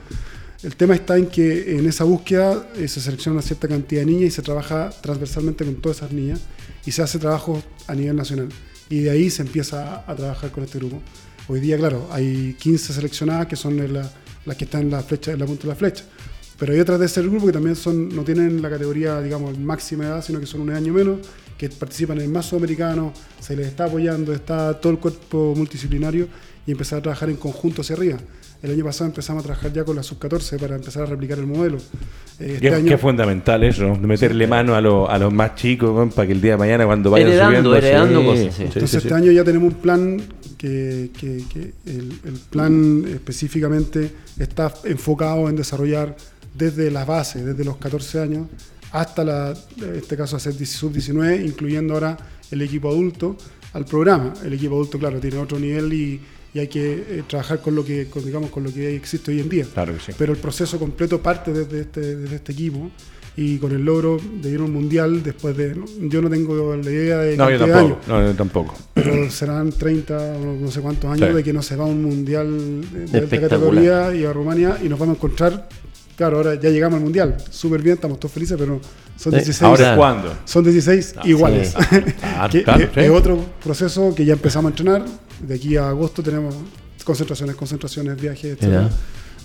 Speaker 2: El tema está en que en esa búsqueda eh, se selecciona una cierta cantidad de niñas y se trabaja transversalmente con todas esas niñas y se hace trabajo a nivel nacional. Y de ahí se empieza a, a trabajar con este grupo. Hoy día, claro, hay 15 seleccionadas que son la- las que están en la, flecha, en la punta de la flecha. Pero hay otras de ese grupo que también son, no tienen la categoría, digamos, máxima edad, sino que son un año menos, que participan en el más sudamericano, se les está apoyando, está todo el cuerpo multidisciplinario y empezar a trabajar en conjunto hacia arriba. El año pasado empezamos a trabajar ya con la sub-14 para empezar a replicar el modelo. Eh,
Speaker 1: Qué, qué fundamental eso, meterle mano a, los- a los más chicos, weón, para que el día de mañana cuando vayan
Speaker 3: Heredando,
Speaker 1: subiendo...
Speaker 3: heredando cosas, sí.
Speaker 2: Entonces
Speaker 1: sí,
Speaker 2: este
Speaker 1: sí.
Speaker 2: año ya tenemos un plan que, que- que el, el plan específicamente está enfocado en desarrollar desde la base, desde los 14 años, hasta la, en este caso hacer sub-19, incluyendo ahora el equipo adulto al programa. El equipo adulto, claro, tiene otro nivel y, y hay que eh, trabajar con lo que, con, digamos, con lo que existe hoy en día.
Speaker 1: Claro que sí.
Speaker 2: Pero el proceso completo parte desde este, desde este equipo y con el logro de ir a un mundial después de... Yo no tengo la idea de
Speaker 1: No, yo
Speaker 2: de años,
Speaker 1: tampoco. No, yo tampoco.
Speaker 2: pero serán 30 o no sé cuántos años
Speaker 1: Sí.
Speaker 2: de que no se va a un mundial de, alta categoría y a Rumania y nos vamos a encontrar. Claro, ahora ya llegamos al mundial, súper bien, estamos todos felices, pero son
Speaker 3: Sí.
Speaker 2: 16,
Speaker 1: Ahora es cuando.
Speaker 2: son 16 iguales.
Speaker 1: Claro,
Speaker 2: que,
Speaker 1: claro,
Speaker 2: que
Speaker 1: sí.
Speaker 2: es otro proceso que ya empezamos a entrenar. De aquí a agosto tenemos concentraciones, concentraciones, viajes, etc.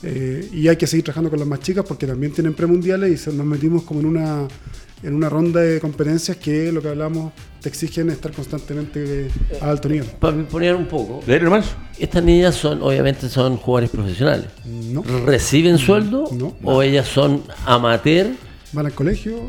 Speaker 2: Eh, y hay que seguir trabajando con las más chicas porque también tienen premundiales y se- nos metimos como en una en una ronda de competencias que lo que hablamos te exigen estar constantemente a alto nivel.
Speaker 3: Para poner un poco, estas niñas son, obviamente, son jugadores profesionales.
Speaker 2: No,
Speaker 3: ¿Reciben sueldo
Speaker 2: No.
Speaker 3: o ellas son amateur?
Speaker 2: van al colegio,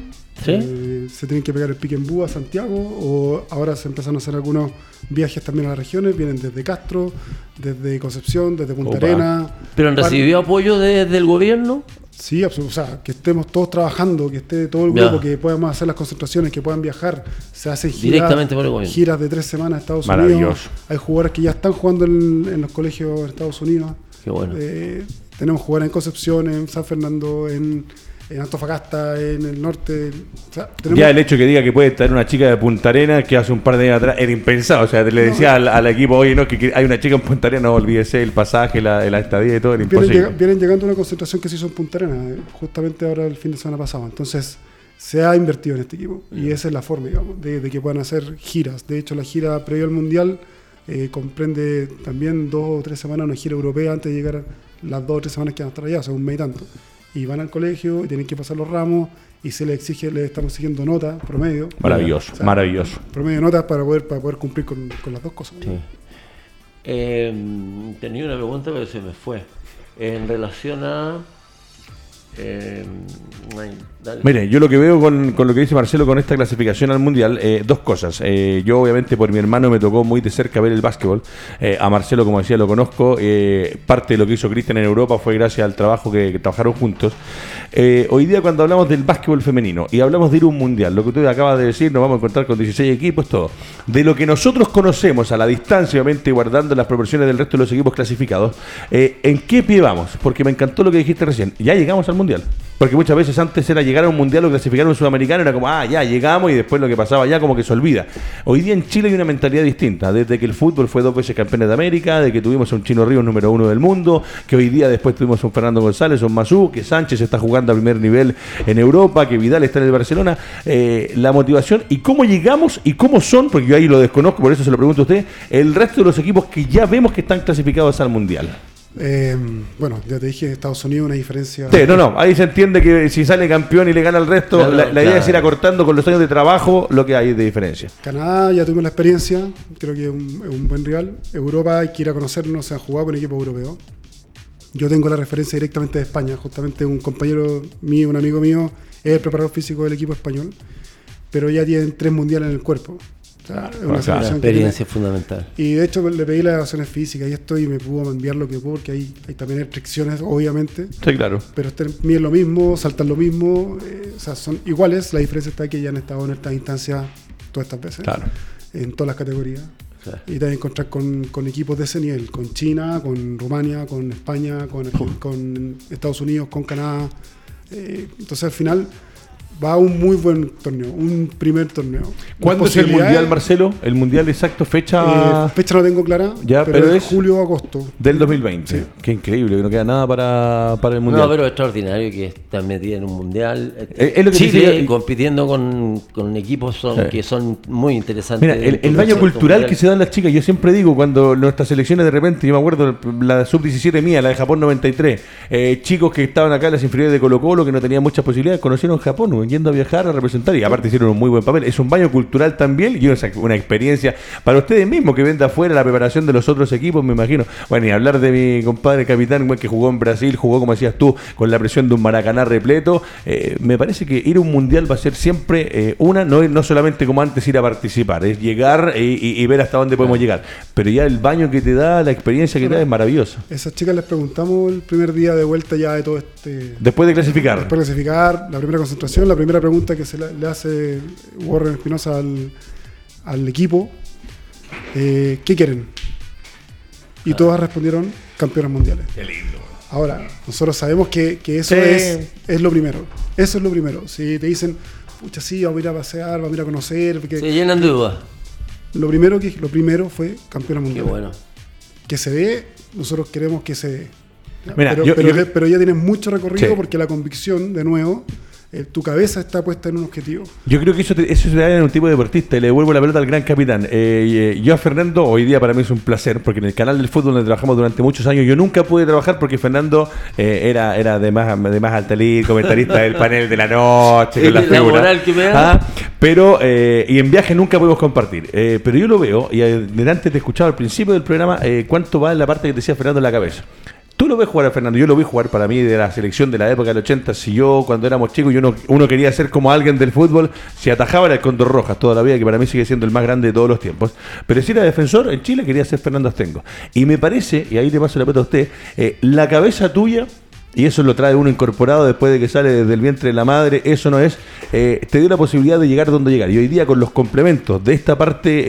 Speaker 3: ¿Sí?
Speaker 2: eh, se tienen que pegar el pique en Bú a Santiago o ahora se empezaron a hacer algunos viajes también a las regiones, vienen desde Castro, desde Concepción, desde Punta
Speaker 1: Opa.
Speaker 2: Arena.
Speaker 3: ¿Pero han recibido apoyo de- del gobierno?
Speaker 2: Sí, o sea, que estemos todos trabajando, que esté todo el
Speaker 3: Ya.
Speaker 2: grupo, que podamos hacer las concentraciones, que puedan viajar. Se hacen giras,
Speaker 3: Directamente por el gobierno.
Speaker 2: giras de tres semanas a Estados
Speaker 1: Maravilloso.
Speaker 2: Unidos. Hay jugadores que ya están jugando en, en los colegios en Estados Unidos.
Speaker 3: Qué bueno.
Speaker 2: Eh, tenemos jugadores en Concepción, en San Fernando, en, en Antofagasta, en el norte. O sea, tenemos-
Speaker 1: Ya el hecho que diga que puede estar una chica de Punta Arena que hace un par de años atrás era impensado. O sea, le decía al, al equipo, oye, no, que, que hay una chica en Punta Arena, no olvídese el pasaje, la, la estadía y todo, era
Speaker 2: vienen,
Speaker 1: imposible.
Speaker 2: vienen llegando a una concentración que se hizo en Punta Arenas, eh, justamente ahora el fin de semana pasado. Entonces, se ha invertido en este equipo y esa es la forma, digamos, de, de que puedan hacer giras. De hecho, la gira previo al Mundial eh, comprende también dos o tres semanas una gira europea antes de llegar a las dos o tres semanas que van a estar allá, o sea, un mes y tanto. Y van al colegio y tienen que pasar los ramos y se les exige, les estamos exigiendo notas, promedio.
Speaker 1: Maravilloso,
Speaker 2: O sea,
Speaker 1: maravilloso.
Speaker 2: Promedio de notas para poder, para poder cumplir con, con las dos cosas.
Speaker 3: Sí. Eh, tenía una pregunta, pero se me fue. En relación a. eh, ay,
Speaker 1: Mire, yo lo que veo con, lo que dice Marcelo con esta clasificación al Mundial, eh, dos cosas. Eh, yo obviamente por mi hermano me tocó muy de cerca ver el básquetbol. Eh, a Marcelo, como decía, lo conozco. Parte de lo que hizo Cristian en Europa fue gracias al trabajo que, trabajaron juntos. Hoy día cuando hablamos del básquetbol femenino y hablamos de ir a un Mundial, lo que usted acaba de decir, nos vamos a encontrar con 16 equipos, todo. De lo que nosotros conocemos a la distancia, obviamente guardando las proporciones del resto de los equipos clasificados, ¿en qué pie vamos? Porque me encantó lo que dijiste recién. Ya llegamos al Mundial. Porque muchas veces antes era llegar a un mundial o clasificar a un sudamericano, era como, ah, ya llegamos y después lo que pasaba ya como que se olvida. Hoy día en Chile hay una mentalidad distinta, desde que el fútbol fue dos veces campeones de América, de que tuvimos a un Chino Ríos número uno del mundo, que hoy día después tuvimos a un Fernando González, un Mazú, que Sánchez está jugando a primer nivel en Europa, que Vidal está en el Barcelona. Eh, la motivación y cómo llegamos y cómo son, porque yo ahí lo desconozco, por eso se lo pregunto a usted, el resto de los equipos que ya vemos que están clasificados al mundial.
Speaker 2: Eh, bueno, ya te dije, Estados Unidos una diferencia.
Speaker 1: Sí, no, no, ahí se entiende que si sale campeón y le gana al resto,
Speaker 3: Claro,
Speaker 1: la, la idea es ir acortando con los años de trabajo lo que hay de diferencia.
Speaker 2: Canadá ya tuvimos la experiencia, creo que es un, es un buen rival. Europa hay que ir a conocernos, se ha jugado con equipo europeo. Yo tengo la referencia directamente de España, justamente un compañero mío, un amigo mío, es el preparador físico del equipo español, pero ya tienen tres mundiales en el cuerpo. O sea, una
Speaker 1: claro.
Speaker 3: La
Speaker 2: selección que tiene-
Speaker 3: experiencia es fundamental.
Speaker 2: Y de hecho le pedí las evaluaciones físicas y esto y me pudo enviar lo que pudo, porque hay, hay también restricciones, obviamente.
Speaker 1: Sí, claro.
Speaker 2: Pero miden lo mismo, saltan lo mismo, eh, o sea, son iguales. La diferencia está que ya han estado en estas instancias todas estas veces.
Speaker 1: Claro.
Speaker 2: En todas las categorías.
Speaker 3: Sí.
Speaker 2: Y te vas a encontrar con, con equipos de ese nivel, con China, con Rumania, con España, con, con Estados Unidos, con Canadá. Eh, entonces al final va a un muy buen torneo, un primer torneo.
Speaker 1: ¿Cuándo es el mundial, Marcelo? El mundial exacto, fecha
Speaker 2: eh, fecha no tengo clara,
Speaker 1: Ya,
Speaker 2: pero,
Speaker 1: pero
Speaker 2: es julio o agosto.
Speaker 1: del 2020.
Speaker 2: Sí.
Speaker 1: Qué increíble, que no queda nada para, para el mundial.
Speaker 3: No, pero extraordinario que están metidos en un mundial.
Speaker 1: Eh, es lo que
Speaker 3: Chile
Speaker 1: decía-
Speaker 3: compitiendo con, con equipos son,
Speaker 1: Sí.
Speaker 3: que son muy interesantes.
Speaker 1: Mira, el, el baño cultural que se dan las chicas, yo siempre digo, cuando nuestras selecciones de repente, yo me acuerdo, la sub-17 mía, la de Japón 93, eh, chicos que estaban acá en las inferiores de Colo Colo, que no tenían muchas posibilidades, conocieron Japón, güey, yendo a viajar, a representar, y aparte hicieron un muy buen papel. Es un baño cultural también, y una, una experiencia para ustedes mismos, que ven de afuera la preparación de los otros equipos, me imagino. Bueno, y hablar de mi compadre capitán, que jugó en Brasil, jugó, como decías tú, con la presión de un Maracaná repleto, eh, me parece que ir a un mundial va a ser siempre eh, una, no, no solamente como antes ir a participar, es llegar y, y- y ver hasta dónde podemos llegar. Pero ya el baño que te da, la experiencia que te da es maravillosa.
Speaker 2: Esas chicas les preguntamos el primer día de vuelta ya de todo este...
Speaker 1: Después de clasificar.
Speaker 2: Después de clasificar, la primera concentración, la primera pregunta que se le, hace Warren Espinosa al, al equipo, eh, ¿qué quieren? Y todas respondieron campeones mundiales.
Speaker 1: Qué lindo.
Speaker 2: Ahora, nosotros sabemos que, que eso
Speaker 1: Sí.
Speaker 2: es, es lo primero. Eso es lo primero. Si te dicen, pucha, sí, vamos a ir a pasear, vamos a ir a conocer, porque
Speaker 3: Se llenan de dudas.
Speaker 2: lo, primero que, lo primero fue campeones
Speaker 3: Qué
Speaker 2: mundiales.
Speaker 3: bueno.
Speaker 2: Que se dé, nosotros queremos que se dé.
Speaker 1: Mira,
Speaker 2: pero,
Speaker 1: yo-
Speaker 2: pero,
Speaker 1: yo-
Speaker 2: pero ya tienes mucho recorrido
Speaker 1: Sí.
Speaker 2: porque la convicción, de nuevo, eh, tu cabeza está puesta en un objetivo.
Speaker 1: Yo creo que eso, te- eso se da en un tipo de deportista y le devuelvo la pelota al gran capitán. Eh, eh, yo a Fernando, hoy día para mí es un placer, porque en el canal del fútbol donde trabajamos durante muchos años, yo nunca pude trabajar porque Fernando eh, era, era de más de más alta comentarista del panel de la noche, con
Speaker 3: La
Speaker 1: las figuras.
Speaker 3: moral que me da.
Speaker 1: Ah, pero, eh, y en viaje nunca podemos compartir. Eh, pero yo lo veo, y delante te escuchaba al principio del programa, eh, cuánto va en la parte que te decía Fernando en la cabeza. Tú lo ves jugar a Fernando, yo lo vi jugar para mí de la selección de la época del 80. Si yo, cuando éramos chicos, y uno, uno quería ser como alguien del fútbol, si atajaba el Condor Rojas toda la vida, que para mí sigue siendo el más grande de todos los tiempos. Pero si era defensor, en Chile quería ser Fernando Astengo. Y me parece, y ahí te paso la pelota a usted, eh, la cabeza tuya. Y eso lo trae uno incorporado después de que sale desde el vientre de la madre. Eso no es. eh, te dio la posibilidad de llegar donde llegar. Y hoy día, con los complementos de esta parte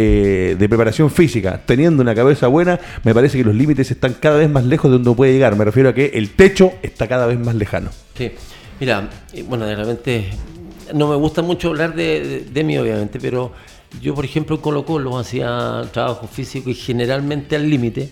Speaker 1: eh, de preparación física, teniendo una cabeza buena, me parece que los límites están cada vez más lejos de donde puede llegar. Me refiero a que el techo está cada vez más lejano.
Speaker 3: Sí. Mira, eh, bueno, de repente no me gusta mucho hablar de, de- de mí, obviamente, pero yo, por ejemplo, en Colo Colo hacía trabajo físico y generalmente al límite,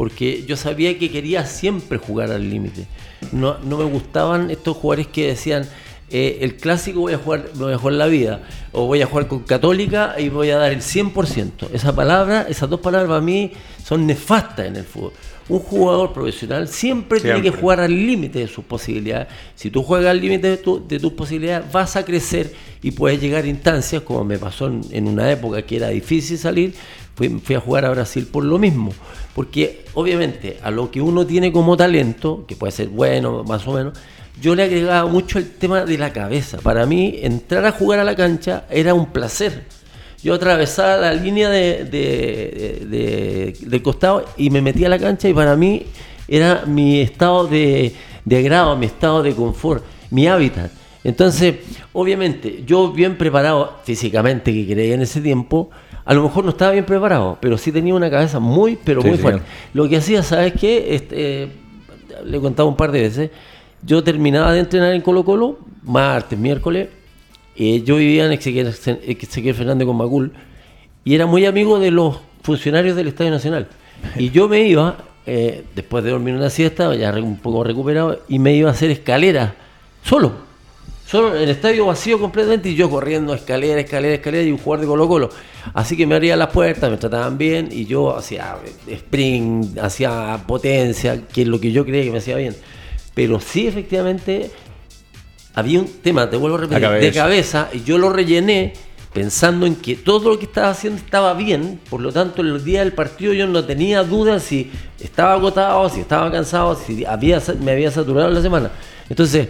Speaker 3: porque yo sabía que quería siempre jugar al límite. No, no me gustaban estos jugadores que decían, eh, el clásico voy a jugar voy a jugar la vida, o voy a jugar con Católica y voy a dar el 100%. Esa palabra, esas dos palabras para mí son nefastas en el fútbol. Un jugador profesional siempre, tiene que jugar al límite de sus posibilidades. Si tú juegas al límite de, tu- de tus posibilidades, vas a crecer y puedes llegar a instancias, como me pasó en, en una época que era difícil salir, fui, fui a jugar a Brasil por lo mismo. Porque obviamente a lo que uno tiene como talento, que puede ser bueno, más o menos, yo le agregaba mucho el tema de la cabeza. Para mí, entrar a jugar a la cancha era un placer. Yo atravesaba la línea de, de- costado y me metía a la cancha y para mí era mi estado de, de agrado, mi estado de confort, mi hábitat. Entonces, obviamente, yo bien preparado físicamente, que creía en ese tiempo, a lo mejor no estaba bien preparado, pero sí tenía una cabeza muy, pero
Speaker 1: Sí,
Speaker 3: muy
Speaker 1: señor.
Speaker 3: fuerte. Lo que hacía, ¿sabes qué? Este, eh, le he contado un par de veces. Yo terminaba de entrenar en Colo Colo, martes, miércoles. eh, yo vivía en Ezequiel, Fernández con Macul y era muy amigo de los funcionarios del Estadio Nacional. Y yo me iba, eh, después de dormir una siesta, ya un poco recuperado, y me iba a hacer escalera, solo. Solo en el estadio vacío completamente y yo corriendo escalera, escalera, escalera y un jugador de Colo Colo. Así que me abría las puertas, me trataban bien y yo hacía sprint, hacía potencia, que es lo que yo creía que me hacía bien. Pero sí, efectivamente, había un tema, te vuelvo a repetir, de
Speaker 1: cabeza.
Speaker 3: y yo lo rellené pensando en que todo lo que estaba haciendo estaba bien, por lo tanto el día del partido yo no tenía dudas si estaba agotado, si estaba cansado, si había, me había saturado la semana. Entonces,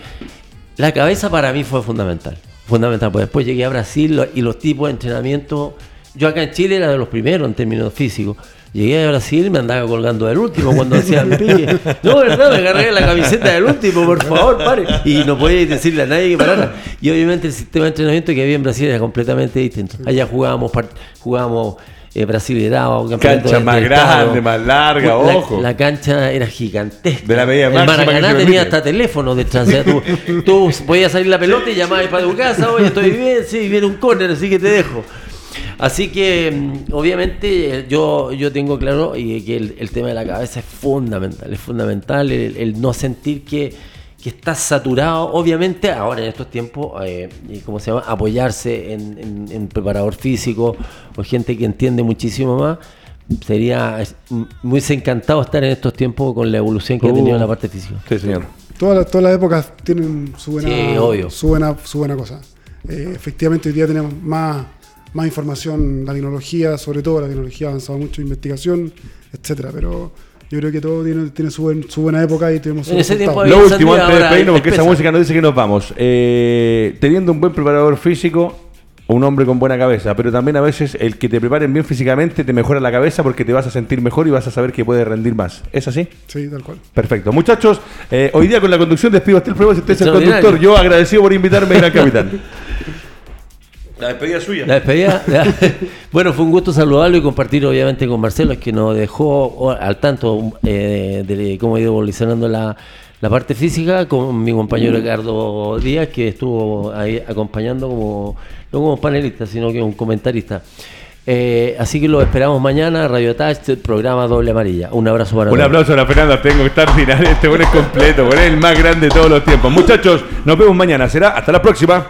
Speaker 3: la cabeza para mí fue fundamental, fundamental, pues después llegué a Brasil y los tipos de entrenamiento, yo acá en Chile era de los primeros en términos físicos, Llegué a Brasil me andaba colgando del último cuando hacía el pique. No, verdad, me agarré la camiseta del último, por favor, pare. Y no podía decirle a nadie que parara. Y obviamente el sistema de entrenamiento que había en Brasil era completamente distinto. Allá jugábamos, jugábamos eh, Brasil era
Speaker 1: cancha más grande, más larga, ojo.
Speaker 3: La cancha era gigantesca.
Speaker 1: De la medida
Speaker 3: El Maracaná tenía hasta teléfono detrás. tú, tú podías salir la pelota y llamabas para tu casa, oye, estoy bien, sí, viene un córner, así que te dejo. Así que mm, obviamente yo, yo tengo claro y que el, tema de la cabeza es fundamental, es fundamental el no sentir que que está saturado, obviamente, ahora en estos tiempos, eh, ¿cómo se llama? Apoyarse en, preparador físico o gente que entiende muchísimo más. Sería muy encantado estar en estos tiempos con la evolución que ha tenido la parte física.
Speaker 1: Sí, señor.
Speaker 2: Todas, todas las épocas tienen su buena, Su buena, su buena cosa. Eh, efectivamente, hoy día tenemos más, más información, la tecnología, sobre todo la tecnología ha avanzado mucho, investigación, etcétera, pero yo creo que todo tiene, tiene su, buena época y tenemos su
Speaker 3: en ese tiempo
Speaker 1: Lo último, antes de despedirnos, porque esa música nos dice que nos vamos. Eh, teniendo un buen preparador físico, un hombre con buena cabeza, pero también a veces el que te preparen bien físicamente te mejora la cabeza porque te vas a sentir mejor y vas a saber que puedes rendir más. ¿Es así?
Speaker 2: Sí, tal cual.
Speaker 1: Perfecto. Muchachos, eh, hoy día con la conducción despido hasta el programa. Si usted es el conductor, yo agradecido por invitarme, gran capitán.
Speaker 3: La despedida suya. La despedida. bueno, fue un gusto saludarlo y compartir obviamente con Marcelo, que nos dejó al tanto eh, de, cómo ha ido evolucionando la, parte física, con mi compañero Ricardo Díaz, que estuvo ahí acompañando como, no como panelista, sino que un comentarista. Eh, así que lo esperamos mañana, Radio Touch, programa Doble Amarilla. Un abrazo para
Speaker 1: Un aplauso a la Fernanda, tengo que estar final, este bueno es completo, es el más grande de todos los tiempos. Muchachos, nos vemos mañana, será hasta la próxima.